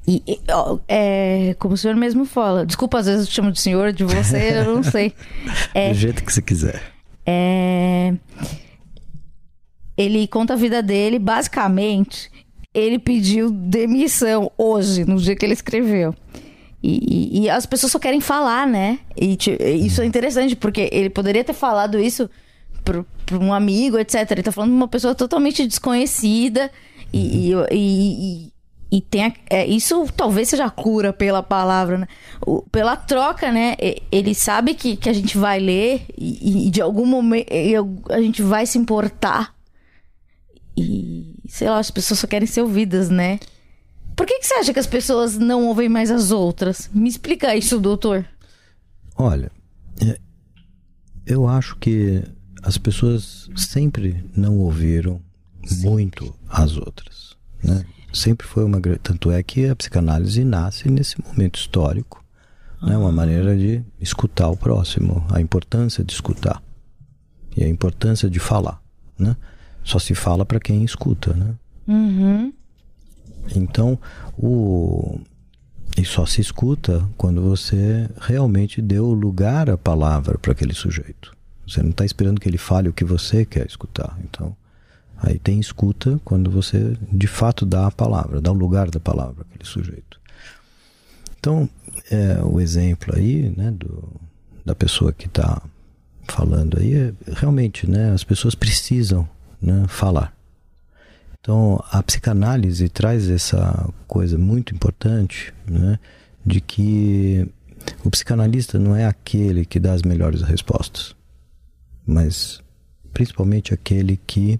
E, e, ó, é, como o senhor mesmo fala, desculpa, às vezes eu chamo de senhor, de você, eu não sei. É, Do jeito que você quiser. é, ele conta a vida dele, basicamente, ele pediu demissão hoje, no dia que ele escreveu. E, e- e as pessoas só querem falar, né? E ti- isso é interessante, porque ele poderia ter falado isso pro um amigo, etc. Ele tá falando de uma pessoa totalmente desconhecida e, e, e- tem a- é, isso talvez seja a cura pela palavra, né? O- pela troca, né? E- Ele sabe que, que a gente vai ler e, e de algum momento a gente vai se importar. E sei lá, as pessoas só querem ser ouvidas, né? Por que, que você acha que as pessoas não ouvem mais as outras? Me explica isso, doutor. Olha, é, eu acho que as pessoas sempre não ouviram muito as outras, né? Sempre foi uma tanto é que a psicanálise nasce nesse momento histórico, né? Uma maneira de escutar o próximo, a importância de escutar e a importância de falar, né? Só se fala para quem escuta, né? Uhum. Então, o e só se escuta quando você realmente deu lugar à palavra para aquele sujeito. Você não está esperando que ele fale o que você quer escutar. Então, aí tem escuta quando você de fato dá a palavra, dá o lugar da palavra àquele sujeito. Então, é, o exemplo aí, né, do, da pessoa que está falando aí, é, realmente, né, as pessoas precisam né, falar. Então, a psicanálise traz essa coisa muito importante, né, de que o psicanalista não é aquele que dá as melhores respostas, mas principalmente aquele que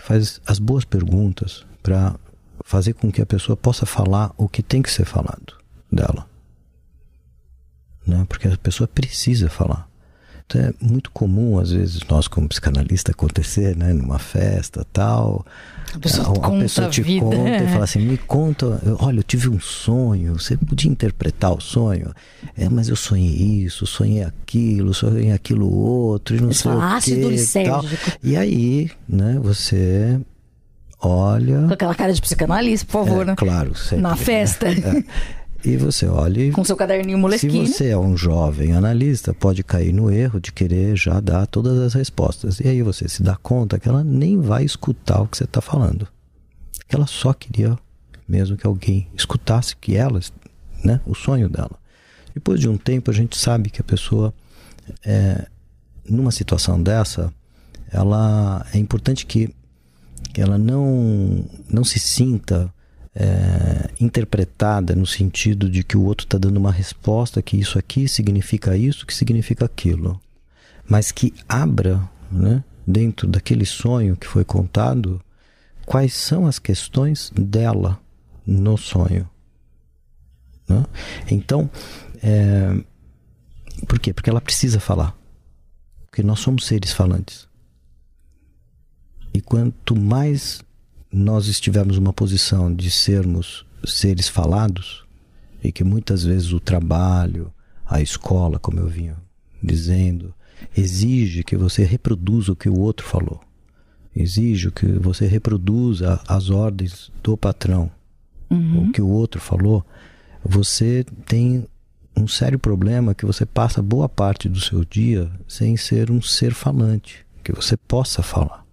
faz as boas perguntas para fazer com que a pessoa possa falar o que tem que ser falado dela. Né? Porque a pessoa precisa falar. Então é muito comum, às vezes, nós como psicanalista acontecer, né, numa festa tal. A pessoa a, conta pessoa a te vida. conta e fala assim: me conta, eu- olha, eu tive um sonho. Você podia interpretar o sonho? É, mas eu sonhei isso, sonhei aquilo, sonhei aquilo outro, e não Eles sei o ácido quê, lisérgico. E aí, né, você olha. Com aquela cara de psicanalista, por favor, É, né? claro, sempre, Na né? festa. E você olha Com seu caderninho se moleskine. você é um jovem analista, pode cair no erro de querer já dar todas as respostas. E aí você se dá conta que ela nem vai escutar o que você está falando. Que ela só queria mesmo que alguém escutasse que ela, né, o sonho dela. Depois de um tempo, a gente sabe que a pessoa, é, numa situação dessa, ela é importante que, que ela não, não se sinta é, interpretada no sentido de que o outro está dando uma resposta que isso aqui significa isso, que significa aquilo, mas que abra, né, dentro daquele sonho que foi contado, quais são as questões dela no sonho. né? Então, é, por quê? Porque ela precisa falar. Porque nós somos seres falantes. E quanto mais nós estivermos numa posição de sermos seres falados, e que muitas vezes o trabalho, a escola, como eu vinha dizendo, exige que você reproduza o que o outro falou. Exige que você reproduza as ordens do patrão. O que o outro falou, você tem um sério problema que você passa boa parte do seu dia sem ser um ser falante, que você possa falar.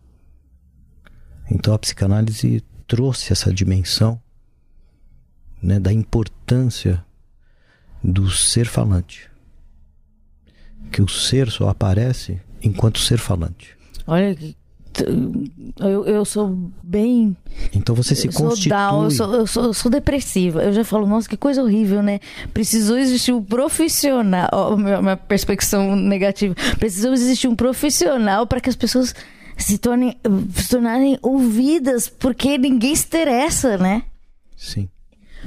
Então a psicanálise trouxe essa dimensão né, da importância do ser falante. Que o ser só aparece enquanto ser falante. Olha, que- eu, eu sou bem. Então você se eu sou constitui. down, eu sou, eu, sou, eu sou depressiva. Eu já falo, nossa, que coisa horrível, né? Precisou existir um profissional. Ó, minha, minha perspectiva negativa. Precisou existir um profissional para que as pessoas se tornem se tornarem ouvidas, porque ninguém se interessa, né? Sim.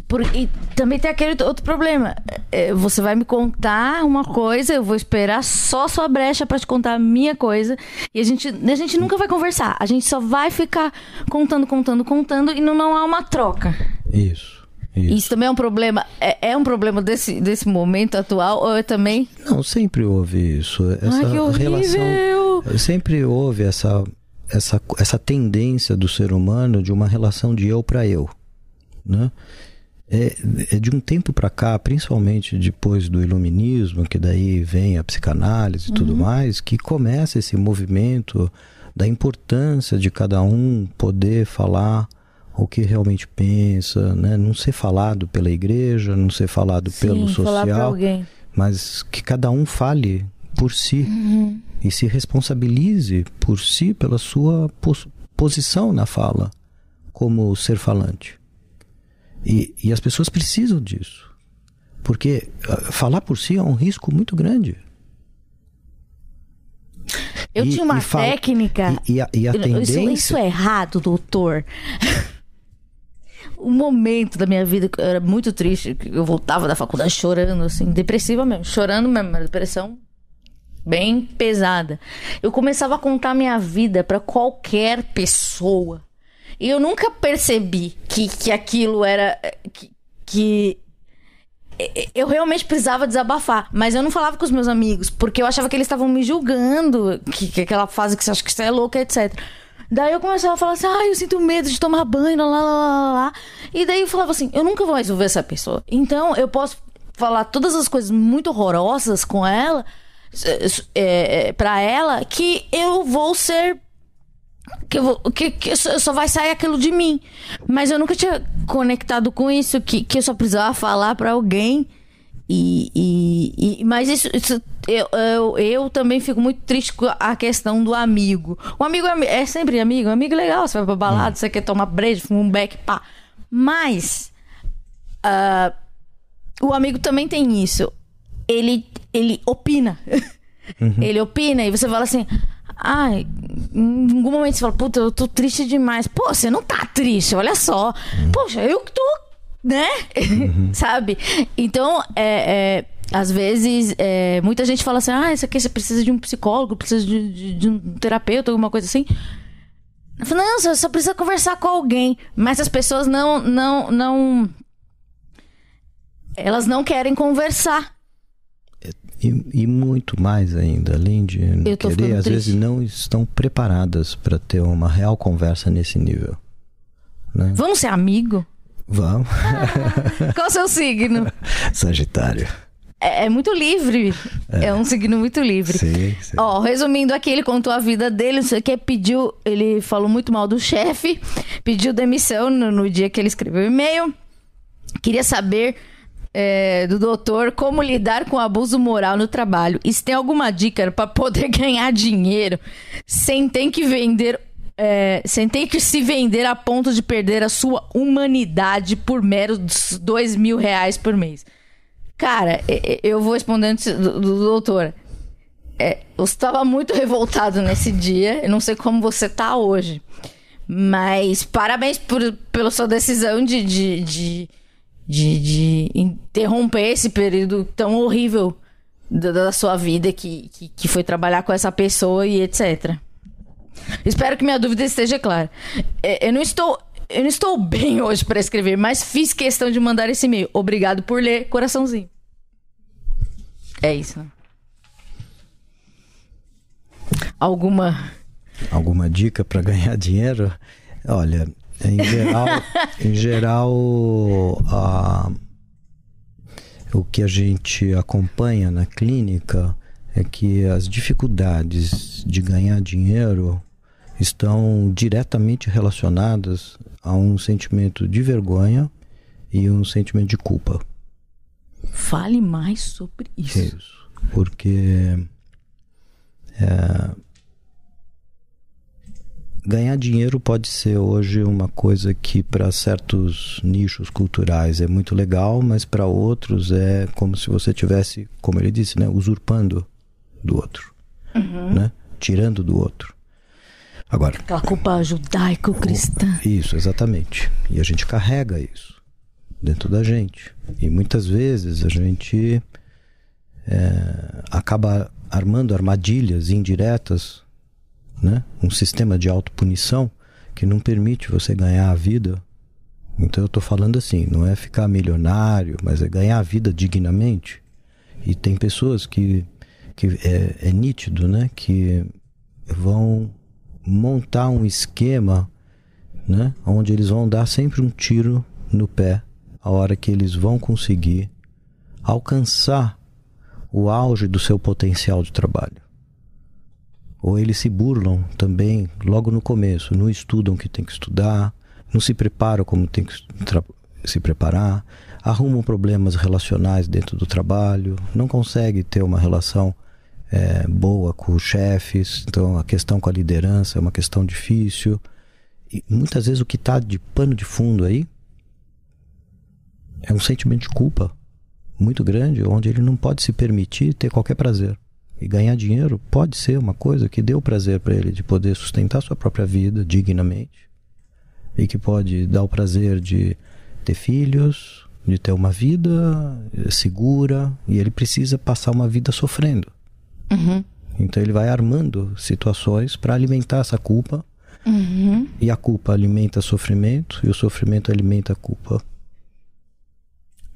por, e também tem aquele outro problema. É, Você vai me contar uma coisa, eu vou esperar só sua brecha pra te contar a minha coisa. E a gente, a gente nunca vai conversar. A gente só vai ficar contando, contando, contando e não, não há uma troca. Isso. Isso. Isso também é um problema. É, é um problema desse, desse momento atual, ou é também. Não, sempre houve isso. Essa Ai, que horrível! relação. Sempre houve essa, essa, essa tendência do ser humano de uma relação de eu para eu. Né? É, é de um tempo para cá, principalmente depois do iluminismo, que daí vem a psicanálise e tudo mais, que começa esse movimento da importância de cada um poder falar o que realmente pensa, né? não ser falado pela igreja, não ser falado pelo Sim, pra social, mas que cada um fale por si e se responsabilize por si pela sua pos- posição na fala como ser falante. E, e as pessoas precisam disso. Porque ah, falar por si é um risco muito grande. Eu E- tinha uma técnica. E, e a, e a Isso, tendência. isso é errado, doutor. um momento da minha vida que era muito triste, que eu voltava da faculdade chorando, assim, depressiva mesmo, chorando mesmo, depressão bem pesada. Eu começava a contar minha vida pra qualquer pessoa. E eu nunca percebi que, que aquilo era. que, que eu realmente precisava desabafar, mas eu não falava com os meus amigos, porque eu achava que eles estavam me julgando, que, que aquela fase que você acha que você é louca, etc. Daí eu começava a falar assim, ai, eu sinto medo de tomar banho, lá, lá, lá, lá. E daí eu falava assim, eu nunca vou mais ouvir essa pessoa. Então eu posso falar todas as coisas muito horrorosas com ela, é, é, pra ela, que eu vou ser que, eu vou, que, que só vai sair aquilo de mim. Mas eu nunca tinha conectado com isso, que, que eu só precisava falar pra alguém. E, e, e- mas isso, isso- eu, eu, eu também fico muito triste com a questão do amigo. O amigo é, é sempre amigo, um amigo legal, você vai pra balada, você quer tomar breja, fuma um beck, pá. Mas ah, o amigo também tem isso. Ele, ele opina. Ele opina e você fala assim. Ai, em algum momento você fala, puta, eu tô triste demais. Pô, você não tá triste, olha só. Poxa, eu que tô, né? Sabe? Então, é, é, às vezes, é, muita gente fala assim, ah, isso aqui você precisa de um psicólogo, precisa de, de- de um terapeuta, alguma coisa assim. Eu falo, não, você só precisa conversar com alguém. Mas as pessoas não, não, não. Elas não querem conversar. E, e muito mais ainda, além de tô querer, às vezes triste. não estão preparadas para ter uma real conversa nesse nível. Né? Vamos ser amigo? Vamos. Qual o seu signo? Sagitário. É, é muito livre. É. um signo muito livre. Sim, sim. Ó, resumindo aqui, ele contou a vida dele, não sei o que, pediu. Ele falou muito mal do chefe, pediu demissão no, no dia que ele escreveu o e-mail. Queria saber é, do doutor como lidar com abuso moral no trabalho. E se tem alguma dica para poder ganhar dinheiro sem ter que vender. É, que se vender a ponto de perder a sua humanidade por meros dois mil reais por mês. Cara, eu vou responder antes do, do doutor. É, você estava muito revoltado nesse dia. Eu não sei como você tá hoje. Mas parabéns por, pela sua decisão de, de, de, de, de interromper esse período tão horrível da, da sua vida que, que, que foi trabalhar com essa pessoa e etc. Espero que minha dúvida esteja clara. É, Eu não estou. Eu não estou bem hoje para escrever, mas fiz questão de mandar esse e-mail. Obrigado por ler, coraçãozinho. É isso. né? Alguma. Alguma dica para ganhar dinheiro? Olha, em geral, em geral a- o que a gente acompanha na clínica é que as dificuldades de ganhar dinheiro estão diretamente relacionadas a um sentimento de vergonha e um sentimento de culpa. Fale mais sobre isso. Isso. Porque é, ganhar dinheiro pode ser hoje uma coisa que para certos nichos culturais é muito legal, mas para outros é como se você tivesse, como ele disse, né, usurpando do outro, né, tirando do outro. Agora, Aquela culpa judaico-cristã. isso, exatamente. E a gente carrega isso. dentro da gente. E muitas vezes a gente é, acaba armando armadilhas indiretas, né? um sistema de autopunição que não permite você ganhar a vida. Então eu estou falando assim, não é ficar milionário, mas é ganhar a vida dignamente. E tem pessoas que, que é, é nítido, né? Que vão montar um esquema, né? Onde eles vão dar sempre um tiro no pé a hora que eles vão conseguir alcançar o auge do seu potencial de trabalho. Ou eles se burlam também logo no começo, não estudam o que tem que estudar, não se preparam como tem que se preparar, arrumam problemas relacionais dentro do trabalho, não conseguem ter uma relação é, boa com os chefes, então a questão com a liderança é uma questão difícil. E muitas vezes o que está de pano de fundo aí é um sentimento de culpa muito grande, onde ele não pode se permitir ter qualquer prazer. E ganhar dinheiro pode ser uma coisa que o prazer para ele de poder sustentar sua própria vida dignamente e que pode dar o prazer de ter filhos, de ter uma vida segura e ele precisa passar uma vida sofrendo. Uhum. Então ele vai armando situações para alimentar essa culpa Uhum. e a culpa alimenta sofrimento e o sofrimento alimenta a culpa.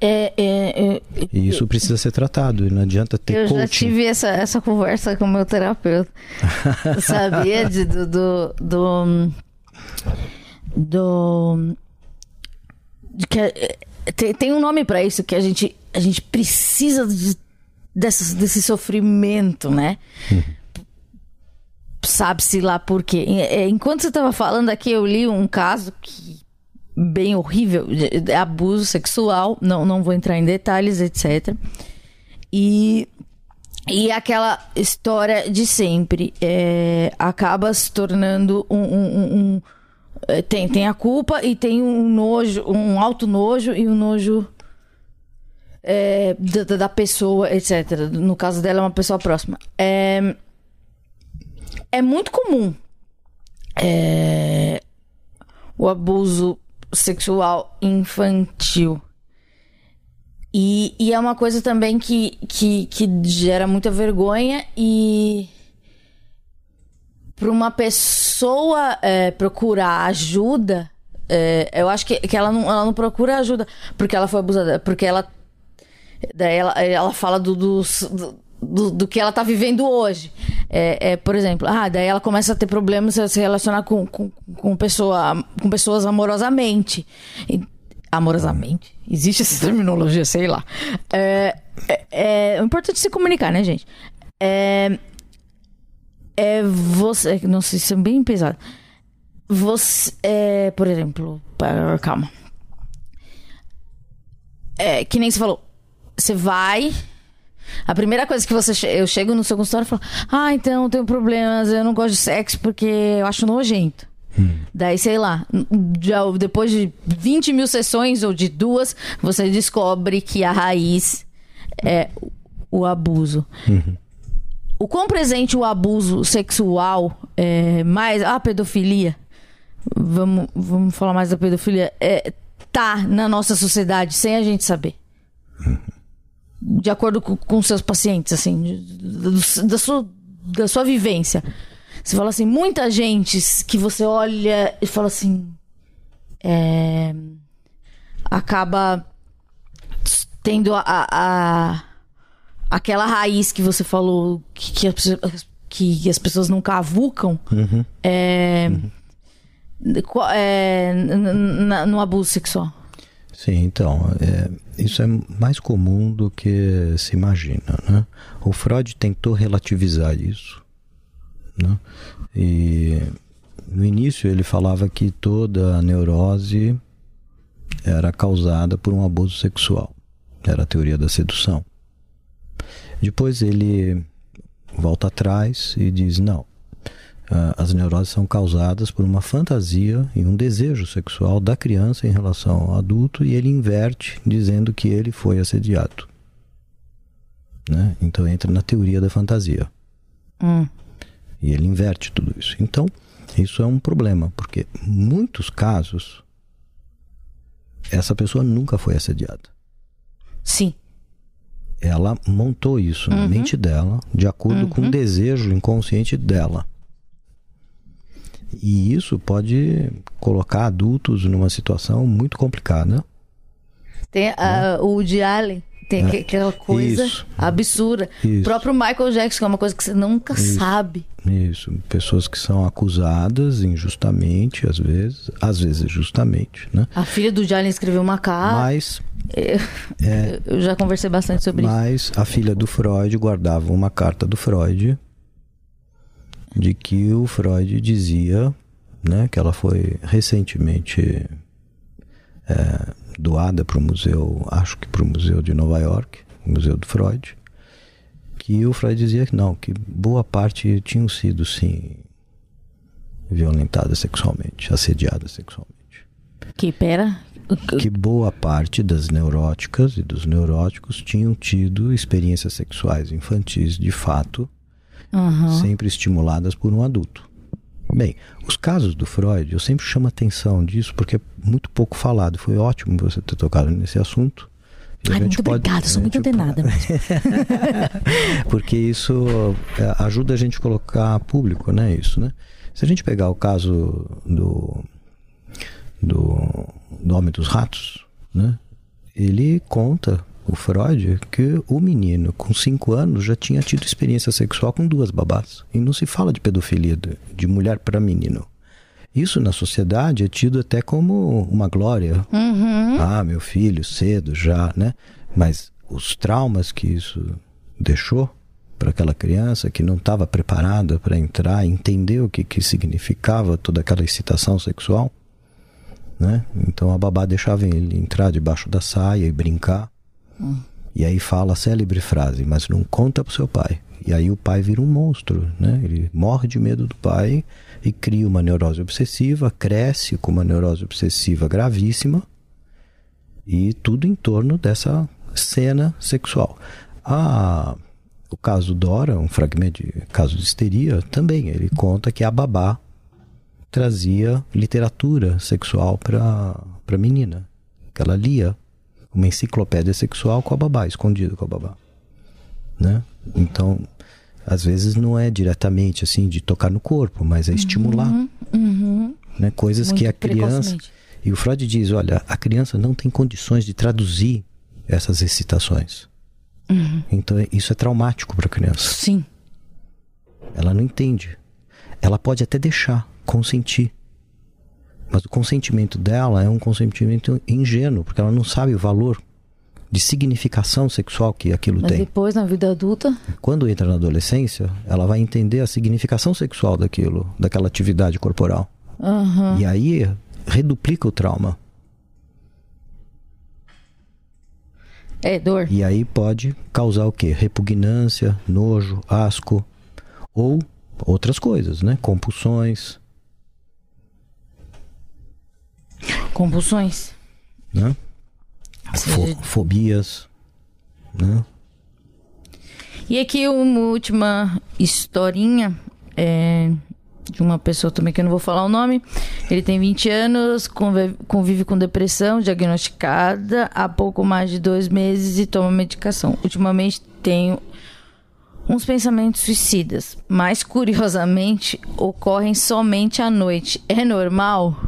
É, é, é, E isso precisa ser tratado. E não adianta ter eu coaching. já tive essa, essa conversa com o meu terapeuta. Sabia? De, do, do, do. do- de que, é, tem, tem um nome pra isso, que a gente, a gente precisa de, desse, desse sofrimento, né? Sabe-se lá por quê. É, Enquanto você tava falando aqui, eu li um caso que bem horrível, de- de abuso sexual, não, não vou entrar em detalhes, etc. E, e aquela história de sempre é, acaba se tornando um. um- um- um- é, tem, tem a culpa e tem um nojo, um alto nojo e um nojo é, da, da- pessoa, etc. No caso dela, é uma pessoa próxima. É, é muito comum é, o abuso sexual infantil. E, e é uma coisa também que, que, que gera muita vergonha e para uma pessoa é, procurar ajuda, é, eu acho que, que ela, não, ela não procura ajuda porque ela foi abusada, porque ela daí ela, ela fala do, do, do, do que ela tá vivendo hoje. É, é, por exemplo, ah, daí ela começa a ter problemas a se relacionar com, com, com, pessoa, com pessoas amorosamente. E- amorosamente? Existe essa terminologia, sei lá. É, é, é, o importante é se comunicar, né, gente? É, é você. Não sei se é bem pesado. Você. É, por exemplo. Calma. É, que nem você falou. Você vai. A primeira coisa que você. che- Eu chego no seu consultório e falo: Ah, então eu tenho problemas, eu não gosto de sexo porque eu acho nojento. Daí, sei lá, já depois de 20 mil sessões ou de duas, você descobre que a raiz é o abuso. O quão presente o abuso sexual, é, mais a pedofilia, vamos, vamos falar mais da pedofilia, é, tá na nossa sociedade sem a gente saber. De acordo com, com seus pacientes, assim, de- do- da, sua, da sua vivência. Você fala assim, muita gente que você olha e fala assim. é, acaba tendo a, a- a- aquela raiz que você falou que, que, as, pessoas- que as pessoas não cavucam é, qual- é, n- n- no abuso sexual. Sim, então, é, isso é mais comum do que se imagina, né? O Freud tentou relativizar isso, né? E no início ele falava que toda a neurose era causada por um abuso sexual. Era a teoria da sedução. Depois ele volta atrás e diz: não, as neuroses são causadas por uma fantasia e um desejo sexual da criança em relação ao adulto, e ele inverte dizendo que ele foi assediado. Né? Então entra na teoria da fantasia. Hum. E ele inverte tudo isso. Então, isso é um problema, porque muitos casos essa pessoa nunca foi assediada. Sim. Ela montou isso na mente dela, de acordo com o desejo inconsciente dela. E isso pode colocar adultos numa situação muito complicada. Tem a, o Woody Allen. Tem aque- aquela coisa É. Isso. absurda. Isso. O próprio Michael Jackson, que é uma coisa que você nunca sabe. Isso, pessoas que são acusadas injustamente, às vezes, às vezes justamente, né? A filha do Allen escreveu uma carta. Mas, Eu já conversei bastante sobre isso. mas a filha do Freud guardava uma carta do Freud de que o Freud dizia, né, que ela foi recentemente é, doada para o museu, acho que para o museu de Nova York, o museu do Freud, que o Freud dizia que não, que boa parte tinham sido sim violentadas sexualmente, assediadas sexualmente Que, pera. que boa parte das neuróticas e dos neuróticos tinham tido experiências sexuais infantis de fato, Aham. sempre estimuladas por um adulto. Bem, os casos do Freud, eu sempre chamo a atenção disso porque é muito pouco falado. Foi ótimo você ter tocado nesse assunto. Ai, muito pode- obrigada, sou a muito antenada. mesmo. porque isso é, ajuda a gente a colocar público, né? Isso, né? Se a gente pegar o caso do do, do Homem dos Ratos, né? Ele conta, o Freud, que o menino com 5 anos já tinha tido experiência sexual com duas babás. E não se fala de pedofilia de, mulher para menino. Isso na sociedade é tido até como uma glória. Ah, meu filho, cedo já, né? Mas os traumas que isso deixou para aquela criança que não estava preparada para entrar, entender o que, que significava toda aquela excitação sexual, né? Então a babá deixava ele entrar debaixo da saia e brincar. E aí fala a célebre frase, mas não conta pro seu pai. E aí o pai vira um monstro, né? Ele morre de medo do pai e cria uma neurose obsessiva, cresce com uma neurose obsessiva gravíssima e tudo em torno dessa cena sexual. Ah, o caso Dora, um fragmento de caso de histeria, também ele conta que a babá trazia literatura sexual para a menina, que ela lia uma enciclopédia sexual com a babá, escondida com a babá, né? Então, às vezes não é diretamente assim de tocar no corpo, mas é estimular, né? Coisas que Muito a criança e o Freud diz, olha, a criança não tem condições de traduzir essas excitações. Então isso é traumático para a criança. Sim. Ela não entende. Ela pode até deixar, consentir. Mas o consentimento dela é um consentimento ingênuo, porque ela não sabe o valor de significação sexual que aquilo Mas tem. depois, na vida adulta, Quando entra na adolescência, ela vai entender a significação sexual daquilo, daquela atividade corporal. aham. E aí reduplica o trauma. é dor. E aí pode causar o quê? Repugnância, nojo, asco ou outras coisas, né? Compulsões, Compulsões. né? Fo- fobias, né? E aqui uma última historinha é, de uma pessoa também que eu não vou falar o nome. Ele tem 20 anos, convive, convive com depressão, diagnosticada há pouco mais de dois meses e toma medicação. Ultimamente tenho uns pensamentos suicidas, mas curiosamente ocorrem somente à noite. É normal?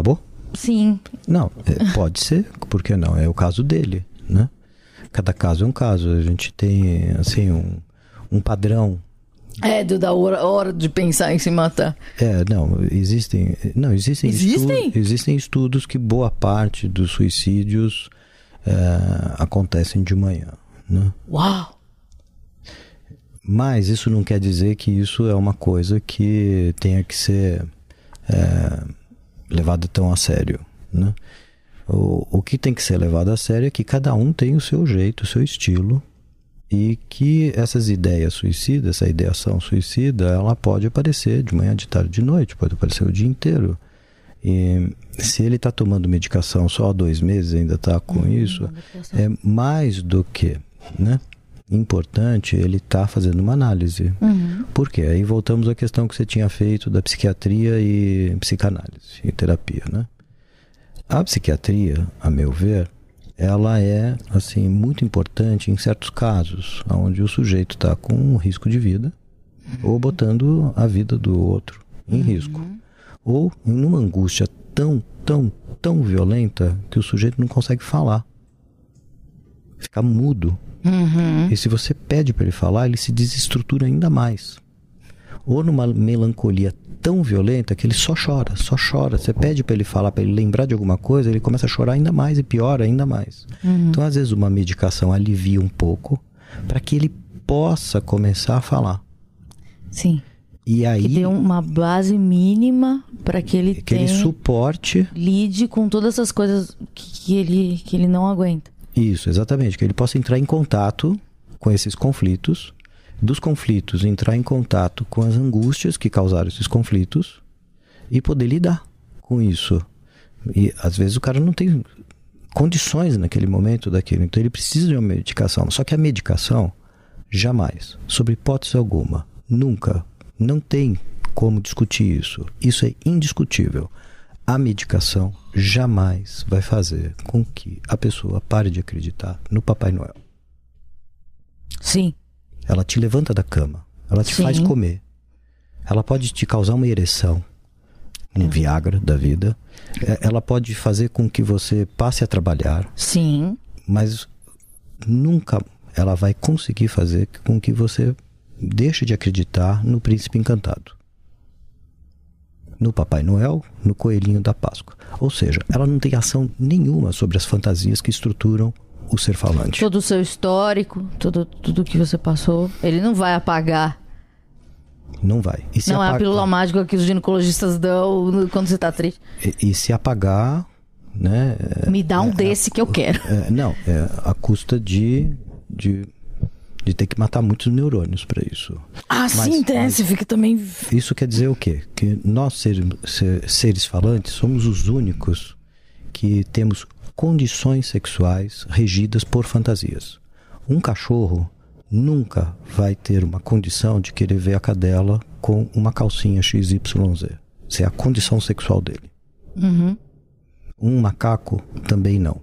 Acabou? Sim. Não, é, pode ser, por que não? É o caso dele, né? Cada caso é um caso. A gente tem, assim, um, um padrão É, do da hora, hora de pensar em se matar. É, não, existem, não, existem, Existem? estu- existem estudos que boa parte dos suicídios é, acontecem de manhã, né? Uau! Mas isso não quer dizer que isso é uma coisa que tenha que ser é, levada tão a sério, né? O, o que tem que ser levado a sério é que cada um tem o seu jeito, o seu estilo e que essas ideias suicidas, essa ideação suicida, ela pode aparecer de manhã, de tarde, de noite, pode aparecer o dia inteiro. E se ele está tomando medicação só há dois meses, ainda está com isso, é mais do que, né? Importante ele estar fazendo uma análise. Por quê? Aí voltamos à questão que você tinha feito da psiquiatria e psicanálise e terapia, né? A psiquiatria, a meu ver, ela é assim muito importante em certos casos, onde o sujeito está com um risco de vida ou botando a vida do outro em risco, ou em uma angústia tão, tão, tão violenta que o sujeito não consegue falar, fica mudo. E se você pede para ele falar, ele se desestrutura ainda mais. Ou numa melancolia tão violenta que ele só chora, só chora. Você pede para ele falar, para ele lembrar de alguma coisa, ele começa a chorar ainda mais e piora ainda mais. Então, às vezes, uma medicação alivia um pouco para que ele possa começar a falar. Sim. E aí Que dê uma base mínima para que ele que ele tenha, suporte lide com todas essas coisas que, que ele, que ele não aguenta. Isso, exatamente. Que ele possa entrar em contato com esses conflitos, dos conflitos entrar em contato com as angústias que causaram esses conflitos e poder lidar com isso. E às vezes o cara não tem condições naquele momento daquilo, então ele precisa de uma medicação. Só que a medicação, jamais, sob hipótese alguma, nunca, não tem como discutir isso. Isso é indiscutível. A medicação jamais vai fazer com que a pessoa pare de acreditar no Papai Noel. Sim. Ela te levanta da cama, ela te Sim. faz comer, ela pode te causar uma ereção, um Viagra da vida, É, ela pode fazer com que você passe a trabalhar, Sim. mas nunca ela vai conseguir fazer com que você deixe de acreditar no príncipe encantado. No Papai Noel, no coelhinho da Páscoa. Ou seja, ela não tem ação nenhuma sobre as fantasias que estruturam o ser falante. Todo o seu histórico, tudo, tudo que você passou, ele não vai apagar. Não vai. Não é a pílula mágica que os ginecologistas dão quando você tá triste. E, e se apagar, né? Me dá um desse que eu quero. é, não, é a custa de, de, de ter que matar muitos neurônios para isso. Ah, sim, mas- né? Você fica também. Isso quer dizer o quê? Que nós, seres, se- seres falantes, somos os únicos que temos condições sexuais regidas por fantasias. Um cachorro nunca vai ter uma condição de querer ver a cadela com uma calcinha XYZ. Isso é a condição sexual dele. Um macaco também não.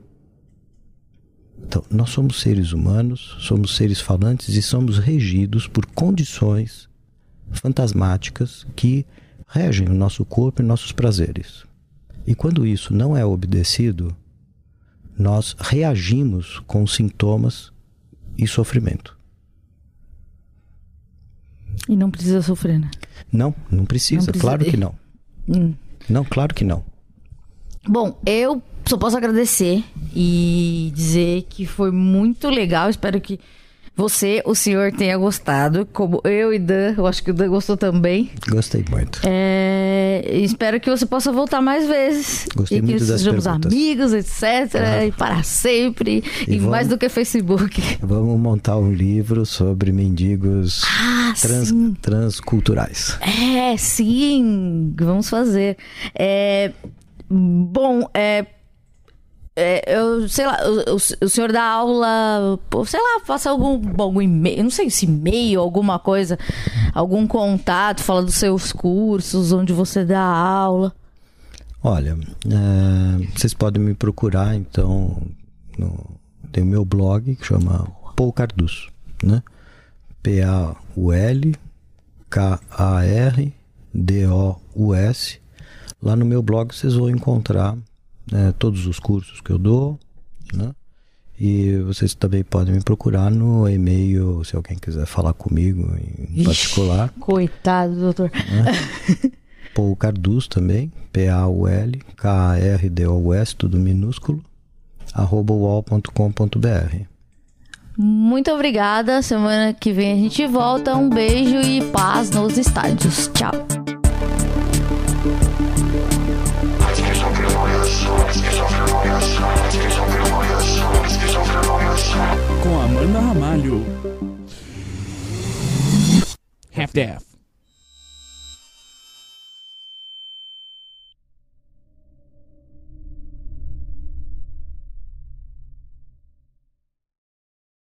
Então, nós somos seres humanos, somos seres falantes e somos regidos por condições fantasmáticas que regem o nosso corpo e nossos prazeres. E quando isso não é obedecido, nós reagimos com sintomas e sofrimento. E não precisa sofrer, né? Não, não precisa, Não precisa claro de- que não. Hum. Não, claro que não. Bom, eu só posso agradecer e dizer que foi muito legal. Espero que você, o senhor, tenha gostado. Como eu e Dan, eu acho que o Dan gostou também. Gostei muito. É, espero que você possa voltar mais vezes. Gostei e que muito das sejamos perguntas. amigos, etc. E para sempre. E, E vamos- mais do que Facebook. Vamos montar um livro sobre mendigos Ah, trans, transculturais. É, sim, vamos fazer. É, bom, é, é, eu sei lá, o, o- senhor dá aula, sei lá, faça algum, algum e-mail, não sei se e-mail, alguma coisa, algum contato, fala dos seus cursos, onde você dá aula. Olha, é, vocês podem me procurar, então, no, tem o meu blog que chama Paul Cardus, né? P-A-U-L-K-A-R-D-O-U-S. Lá no meu blog vocês vão encontrar né, todos os cursos que eu dou, né? E vocês também podem me procurar no e-mail, se alguém quiser falar comigo em Ixi. particular. Coitado, doutor. Paul Cardus também, P-A-U-L, K-A-R-D-O-U-S, tudo minúsculo, arroba uol.com.br. Muito obrigada. Semana que vem a gente volta. Um beijo e paz nos estádios. Tchau. Com Amanda Ramalho. Half-Death.